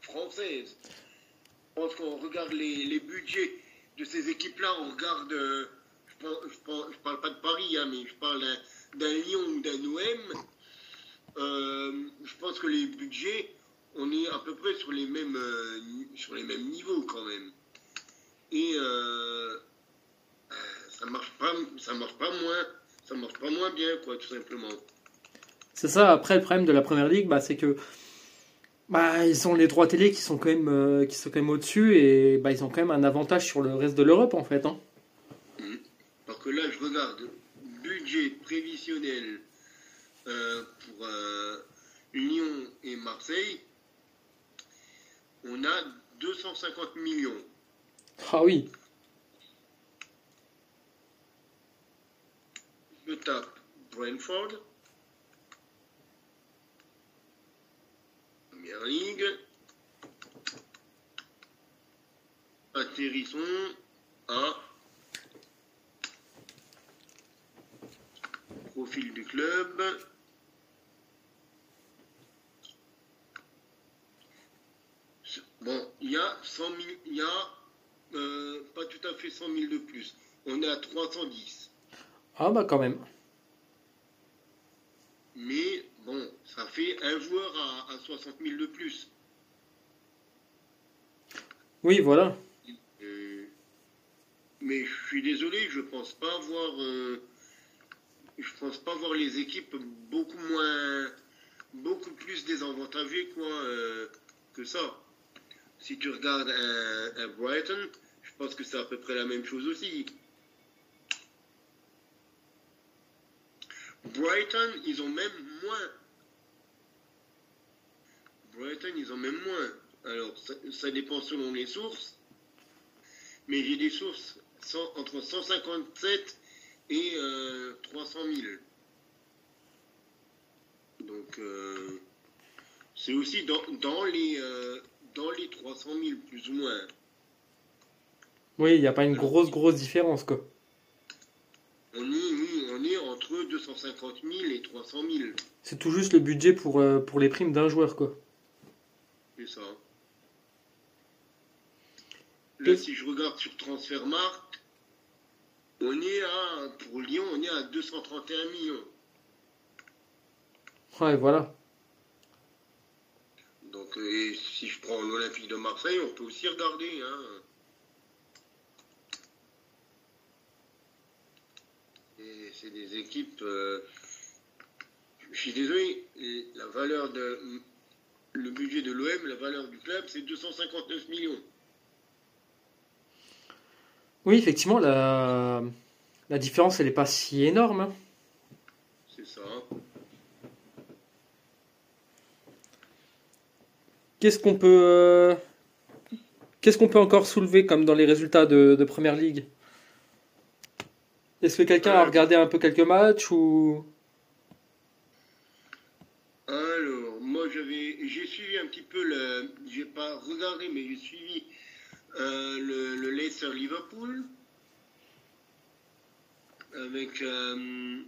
Speaker 3: françaises. Je pense qu'on regarde les, budgets de ces équipes-là, on regarde, euh, je, je, parle, pas de Paris, hein, mais je parle d'un- Lyon ou d'un OM. Euh, je pense que les budgets, on est à peu près sur les mêmes, euh, sur les mêmes niveaux quand même. Et ça marche marche pas moins, marche pas moins bien, quoi, tout simplement.
Speaker 1: C'est ça. Après, le problème de la première ligue, bah, c'est que bah, ils ont les droits télé qui sont quand même, euh, qui sont quand même au-dessus et bah, ils ont quand même un avantage sur le reste de l'Europe en fait. Hein.
Speaker 3: Parce que là, je regarde budget prévisionnel euh, pour euh, Lyon et Marseille. On a 250 millions.
Speaker 1: Ah oui.
Speaker 3: Je tape Brentford. Atterrissons à profil du club. Bon, il y a 100 000, il y a euh, pas tout à fait 100 000 de plus. On est à 310.
Speaker 1: Ah bah quand même.
Speaker 3: Mais bon, ça fait un joueur à, à 60 000 de plus.
Speaker 1: Oui, voilà.
Speaker 3: Euh, mais je suis désolé, je pense pas voir, euh, je pense pas voir les équipes beaucoup moins, beaucoup plus désavantagées quoi euh, que ça. Si tu regardes un, un Brighton, je pense que c'est à peu près la même chose aussi. Brighton, ils ont même moins. Ils ont même moins. Alors, ça, ça dépend selon les sources. Mais j'ai des sources cent- entre 157 et euh, 300 000. Donc, euh, c'est aussi dans, dans les, euh, dans les 300 000, plus ou moins.
Speaker 1: Oui, il n'y a pas une grosse, grosse différence, quoi.
Speaker 3: On est, on est entre 250 000 et 300 000.
Speaker 1: C'est tout juste le budget pour, euh, pour les primes d'un joueur, quoi.
Speaker 3: C'est ça. Là,
Speaker 1: Et-
Speaker 3: si je regarde sur Transfermarkt, on est à, pour Lyon, on est à 231 millions.
Speaker 1: Ouais, voilà.
Speaker 3: Donc, euh, et si je prends l'Olympique de Marseille, on peut aussi regarder. Hein. Et c'est des équipes. euh, je suis désolé, la valeur de budget de l'OM, la valeur du club, c'est 259 millions.
Speaker 1: Oui, effectivement, la, la différence, elle n'est pas si énorme. hein.
Speaker 3: C'est ça.
Speaker 1: Qu'est-ce qu'on peut, qu'est-ce qu'on peut encore soulever comme dans les résultats de, de Première Ligue? Est-ce que quelqu'un a
Speaker 3: Euh.
Speaker 1: regardé un peu quelques matchs ou
Speaker 3: Alors, moi j'avais, j'ai suivi un petit le, j'ai pas regardé, mais j'ai suivi euh, le, le Leicester Liverpool avec euh,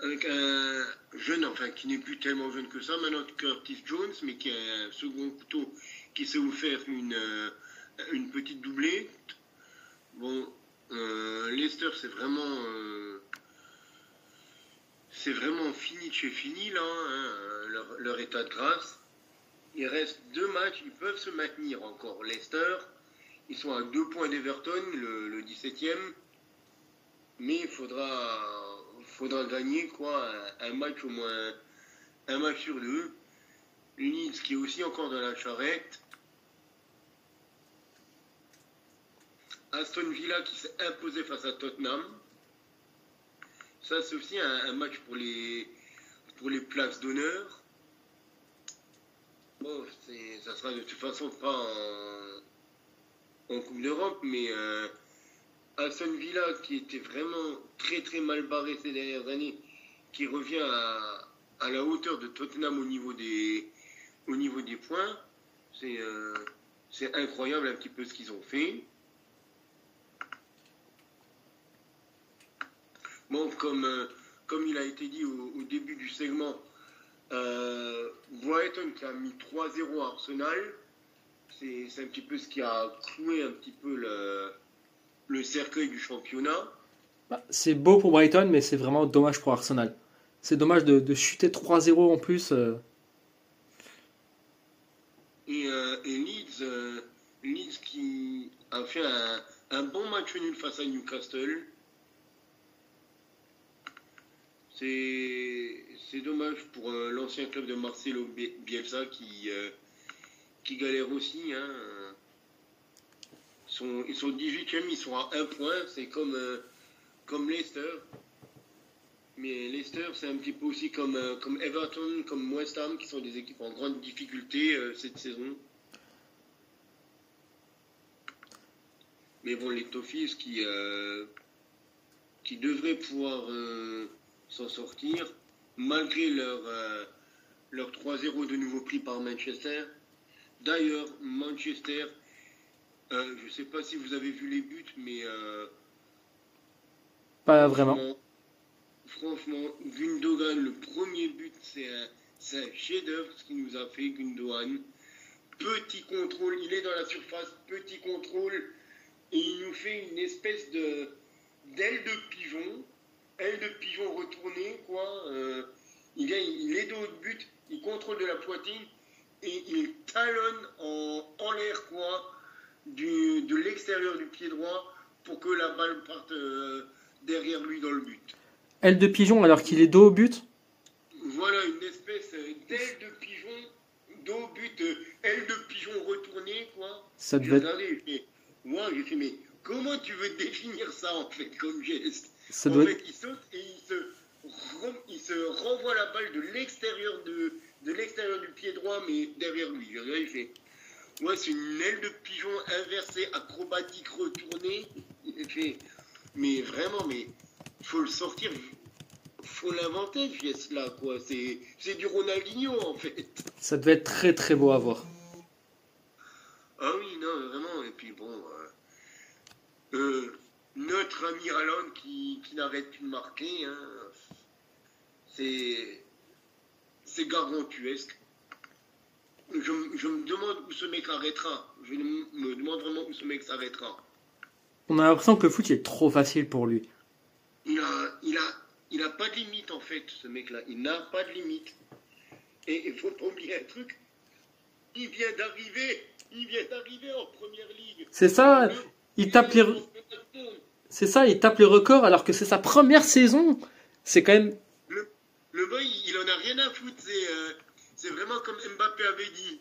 Speaker 3: avec un jeune, enfin qui n'est plus tellement jeune que ça, maintenant Curtis Jones, mais qui a un second couteau qui s'est offert une euh, une petite doublée. Bon, euh, Leicester c'est vraiment c'est vraiment fini de chez fini là, hein, leur état de grâce. Il reste deux matchs, ils peuvent se maintenir encore. Leicester, ils sont à deux points d'Everton, le, le 17e. Mais il faudra, faudra gagner quoi, un, un match au moins, un match sur deux. Leeds qui est aussi encore dans la charrette. Aston Villa qui s'est imposé face à Tottenham. Ça, c'est aussi un, un match pour les, pour les places d'honneur. Bon, ça sera de toute façon pas en, Coupe d'Europe, mais euh, Aston Villa, qui était vraiment très très mal barré ces dernières années, qui revient à, la hauteur de Tottenham au niveau des, au niveau des points, c'est euh, incroyable un petit peu ce qu'ils ont fait. Bon, comme, euh, comme il a été dit au début du segment, euh, Brighton qui a mis 3-0 à Arsenal, c'est un petit peu ce qui a cloué un petit peu le, le cercueil du championnat.
Speaker 1: Bah, C'est beau pour Brighton, mais c'est vraiment dommage pour Arsenal. C'est dommage de, de chuter 3-0 en plus. euh.
Speaker 3: Et, euh, et Leeds, Leeds qui a fait un, un bon match nul face à Newcastle. C'est dommage pour euh, l'ancien club de Marcelo Bi- Bielsa qui, euh, qui galère aussi. Hein. Ils, sont, ils sont 18e, ils sont à un point. C'est comme, euh, comme Leicester. Mais Leicester, c'est un petit peu aussi comme, comme Everton, comme West Ham, qui sont des équipes en grande difficulté cette saison. Mais bon, les Toffees qui, qui devraient pouvoir s'en sortir, malgré leur, euh, leur 3-0 de nouveau pris par Manchester. D'ailleurs, Manchester, euh, je ne sais pas si vous avez vu les buts, mais euh,
Speaker 1: Pas vraiment.
Speaker 3: Franchement, Gundogan, le premier but, c'est un, c'est un chef-d'œuvre ce qu'il nous a fait, Gundogan. Petit contrôle, il est dans la surface, petit contrôle, et il nous fait une espèce de d'aile de pigeon, aile de pigeon retournée, quoi. Euh, il, vient, il est haut de but, il contrôle de la poitrine, et il talonne en, en l'air, quoi, du, de l'extérieur du pied droit, pour que la balle parte euh, derrière lui dans le but.
Speaker 1: Aile de pigeon alors qu'il est dos au but?
Speaker 3: Voilà une espèce d'aile de pigeon, dos au but, euh, aile de pigeon retournée, quoi.
Speaker 1: Ça devait être,
Speaker 3: ouais, j'ai fait, mais comment tu veux définir ça en fait comme geste?
Speaker 1: Ça
Speaker 3: En
Speaker 1: doit
Speaker 3: fait, il saute et il se, ren- il se renvoie la balle de l'extérieur de, de l'extérieur du pied droit, mais derrière lui. Il fait, ouais, c'est une aile de pigeon inversée, acrobatique, retournée. Il fait, mais vraiment, mais il faut le sortir, faut l'inventer, geste-là, quoi. C'est, c'est du Ronaldinho, en fait.
Speaker 1: ça devait être très très beau à voir.
Speaker 3: Ah oui, non, vraiment. Et puis bon, euh, euh, notre ami Haaland qui, qui n'arrête plus de marquer, hein, c'est, c'est gargantuesque. Je, je me demande où ce mec arrêtera. Je me demande vraiment où ce mec s'arrêtera.
Speaker 1: On a l'impression que le foot il est trop facile pour lui.
Speaker 3: Il a, il a, il a pas de limite en fait, ce mec-là. Il n'a pas de limite. Et il faut pas oublier un truc. Il vient d'arriver. Il vient d'arriver en première ligue.
Speaker 1: C'est ça, il tape les, c'est ça, il tape les records alors que c'est sa première saison. C'est quand même,
Speaker 3: Le boy, il en a rien à foutre. C'est, euh, C'est vraiment comme Mbappé avait dit.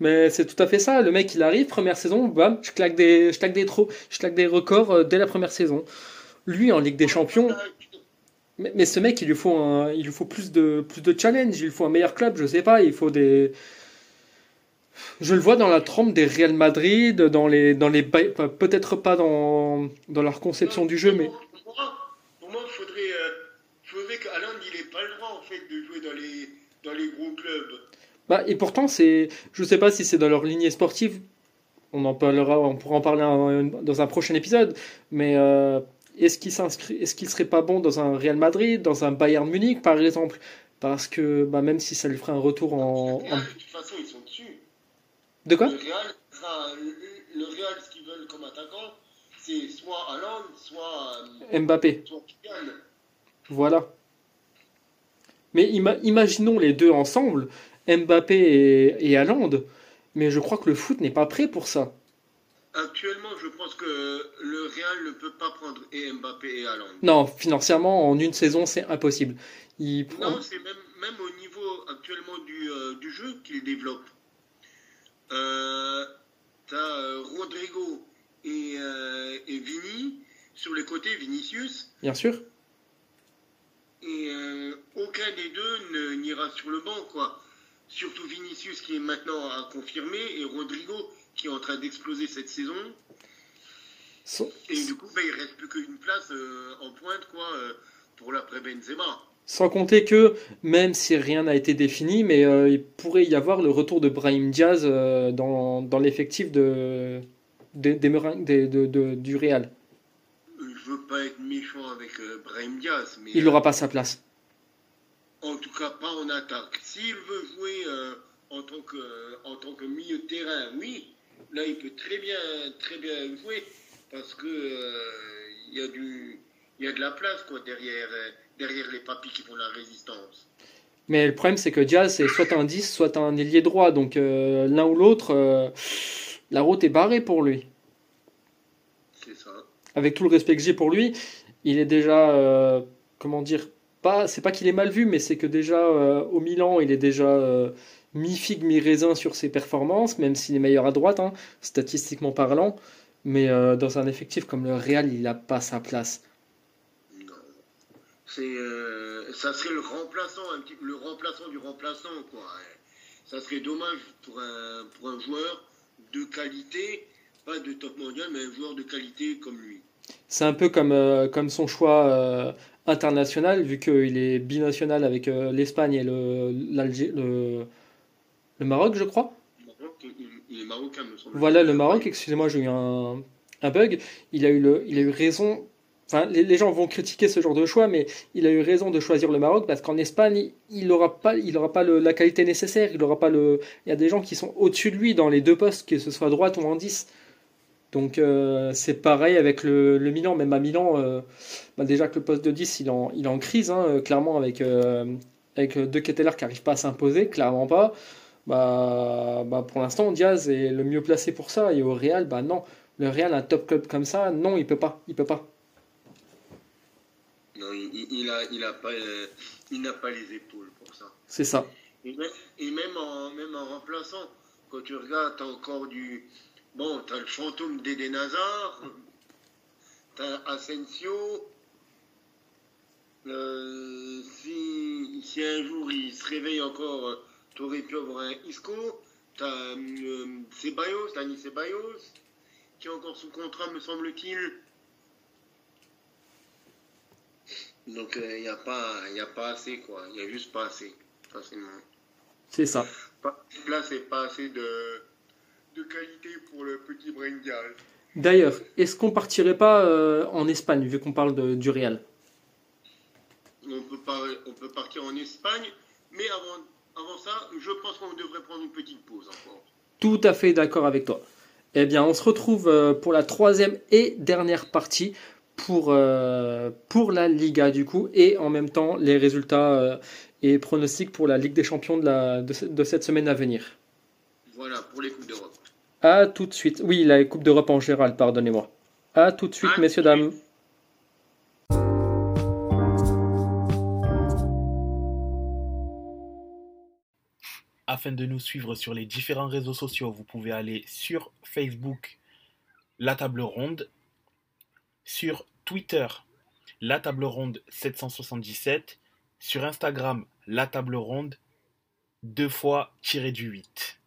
Speaker 1: Mais c'est tout à fait ça. Le mec, il arrive, première saison, bam, je claque des, je claque des, trop, je claque des records euh, dès la première saison. Lui, en Ligue des Champions, mais, mais ce mec, il lui faut, un, il lui faut plus, de, plus de challenge, il lui faut un meilleur club, je sais pas, il faut des. Je le vois dans la trempe des Real Madrid, dans les, dans les peut-être pas dans, dans leur conception du jeu, mais
Speaker 3: Pour moi, pour moi, il faudrait, euh, faudrait qu'Alain il n'ait pas le droit en fait de jouer dans les, dans les gros clubs.
Speaker 1: bah, et pourtant c'est, je sais pas si c'est dans leur lignée sportive. On en parlera, on pourra en parler un- dans un prochain épisode, mais euh, est-ce qu'il s'inscrit, est-ce qu'il serait pas bon dans un Real Madrid, dans un Bayern Munich par exemple, parce que bah, même si ça lui ferait un retour en,
Speaker 3: Le
Speaker 1: en-
Speaker 3: Real, de toute façon, ils sont dessus.
Speaker 1: De quoi
Speaker 3: Le Real, sera- le, le Real, ce qu'ils veulent comme attaquant, c'est soit Haaland, soit, euh,
Speaker 1: Mbappé.
Speaker 3: soit.
Speaker 1: Voilà. Mais ima- imaginons les deux ensemble, Mbappé et, et mais je crois que le foot n'est pas prêt pour ça.
Speaker 3: Actuellement, je pense que le Real ne peut pas prendre et Mbappé et Haaland.
Speaker 1: Non, financièrement, en une saison, c'est impossible. Il
Speaker 3: Non, c'est même, même au niveau actuellement du, euh, du jeu qu'il développe. Euh, T'as euh, Rodrigo et, euh, et Vini sur les côtés, Vinicius,
Speaker 1: Bien sûr.
Speaker 3: et aucun des deux ne- n'ira sur le banc, quoi. Surtout Vinicius qui est maintenant à confirmer et Rodrigo qui est en train d'exploser cette saison. Et du coup, bah, il reste plus qu'une place euh, en pointe, quoi, euh, pour l'après Benzema.
Speaker 1: Sans compter que, même si rien n'a été défini, mais euh, il pourrait y avoir le retour de Brahim Diaz euh, dans, dans l'effectif de, du Real.
Speaker 3: Je veux pas être méchant avec euh, Brahim Diaz, mais
Speaker 1: Il n'aura pas sa place.
Speaker 3: en tout cas pas en attaque. S'il veut jouer en tant que en tant que milieu de terrain, oui, là il peut très bien très bien jouer parce que il y a du y a de la place quoi derrière derrière les papis qui font la résistance.
Speaker 1: Mais le problème, c'est que Diaz, c'est soit un 10, soit un ailier droit. Donc euh, l'un ou l'autre, euh, la route est barrée pour lui.
Speaker 3: C'est ça.
Speaker 1: Avec tout le respect que j'ai pour lui, il est déjà, euh, comment dire, pas, c'est pas qu'il est mal vu, mais c'est que déjà au Milan, il est déjà mi-figue, mi-raisin sur ses performances, même s'il est meilleur à droite, hein, statistiquement parlant. Mais dans un effectif comme le Real, il n'a pas sa place.
Speaker 3: C'est euh, ça serait le remplaçant un petit le remplaçant du remplaçant quoi. Ça serait dommage pour un pour un joueur de qualité, pas de top mondial, mais un joueur de qualité comme lui.
Speaker 1: C'est un peu comme, euh, comme son choix euh, international, vu qu'il est binational avec l'Espagne et le, le, le Maroc, je crois.
Speaker 3: Maroc, il est marocain, me semble.
Speaker 1: Voilà, le Maroc, excusez-moi, j'ai eu un, un bug. Il a eu, le, il a eu raison. Enfin, les, gens vont critiquer ce genre de choix, mais il a eu raison de choisir le Maroc parce qu'en Espagne, il n'aura pas, il aura pas la qualité nécessaire. Il aura pas le. Il y a des gens qui sont au-dessus de lui dans les deux postes, que ce soit à droite ou en 10. Donc euh, c'est pareil avec le, Milan. Même à Milan, euh, bah, déjà que le poste de 10, il est en, il en crise, hein, euh, clairement, avec, euh, avec De Ketteler qui n'arrive pas à s'imposer, clairement pas. Bah, bah, pour l'instant, Diaz est le mieux placé pour ça. Et au Real, bah non. Le Real, un top club comme ça, non, il peut pas. Il peut pas.
Speaker 3: Non, il, a, il a pas, euh, il n'a pas les épaules pour ça.
Speaker 1: C'est ça.
Speaker 3: Et même, et même en, même en remplaçant, quand tu regardes, t'as encore du, bon, t'as le fantôme d'Eden Hazard, t'as Asensio. Euh, si, si un jour il se réveille encore, t'aurais pu avoir un Isco. T'as euh, Ceballos, Dani Ceballos, qui est encore sous contrat, me semble-t-il. Donc il n'y a, pas- y a pas assez, quoi. Il n'y a juste pas assez, facilement.
Speaker 1: C'est ça.
Speaker 3: Là, c'est pas assez de, de qualité pour le petit Bringal.
Speaker 1: D'ailleurs, est-ce qu'on partirait pas euh, en Espagne, vu qu'on parle de- du Real?
Speaker 3: On peut, pas, on peut partir en Espagne, mais avant, avant ça, je pense qu'on devrait prendre une petite pause encore.
Speaker 1: Tout à fait d'accord avec toi. Eh bien, on se retrouve euh, pour la troisième et dernière partie pour, euh, pour la Liga, du coup, et en même temps les résultats euh, et pronostics pour la Ligue des Champions de, la, de, ce- de cette semaine à venir.
Speaker 3: Voilà, pour les Coupes d'Europe.
Speaker 1: À tout de suite. Oui, la Coupe d'Europe en général, pardonnez-moi. À tout de suite,
Speaker 3: À
Speaker 1: messieurs, dames.
Speaker 2: afin de nous suivre sur les différents réseaux sociaux, vous pouvez aller sur Facebook, La Table Ronde, sur Twitter, La Table Ronde 777, sur Instagram, La Table Ronde, deux fois tiré du 8.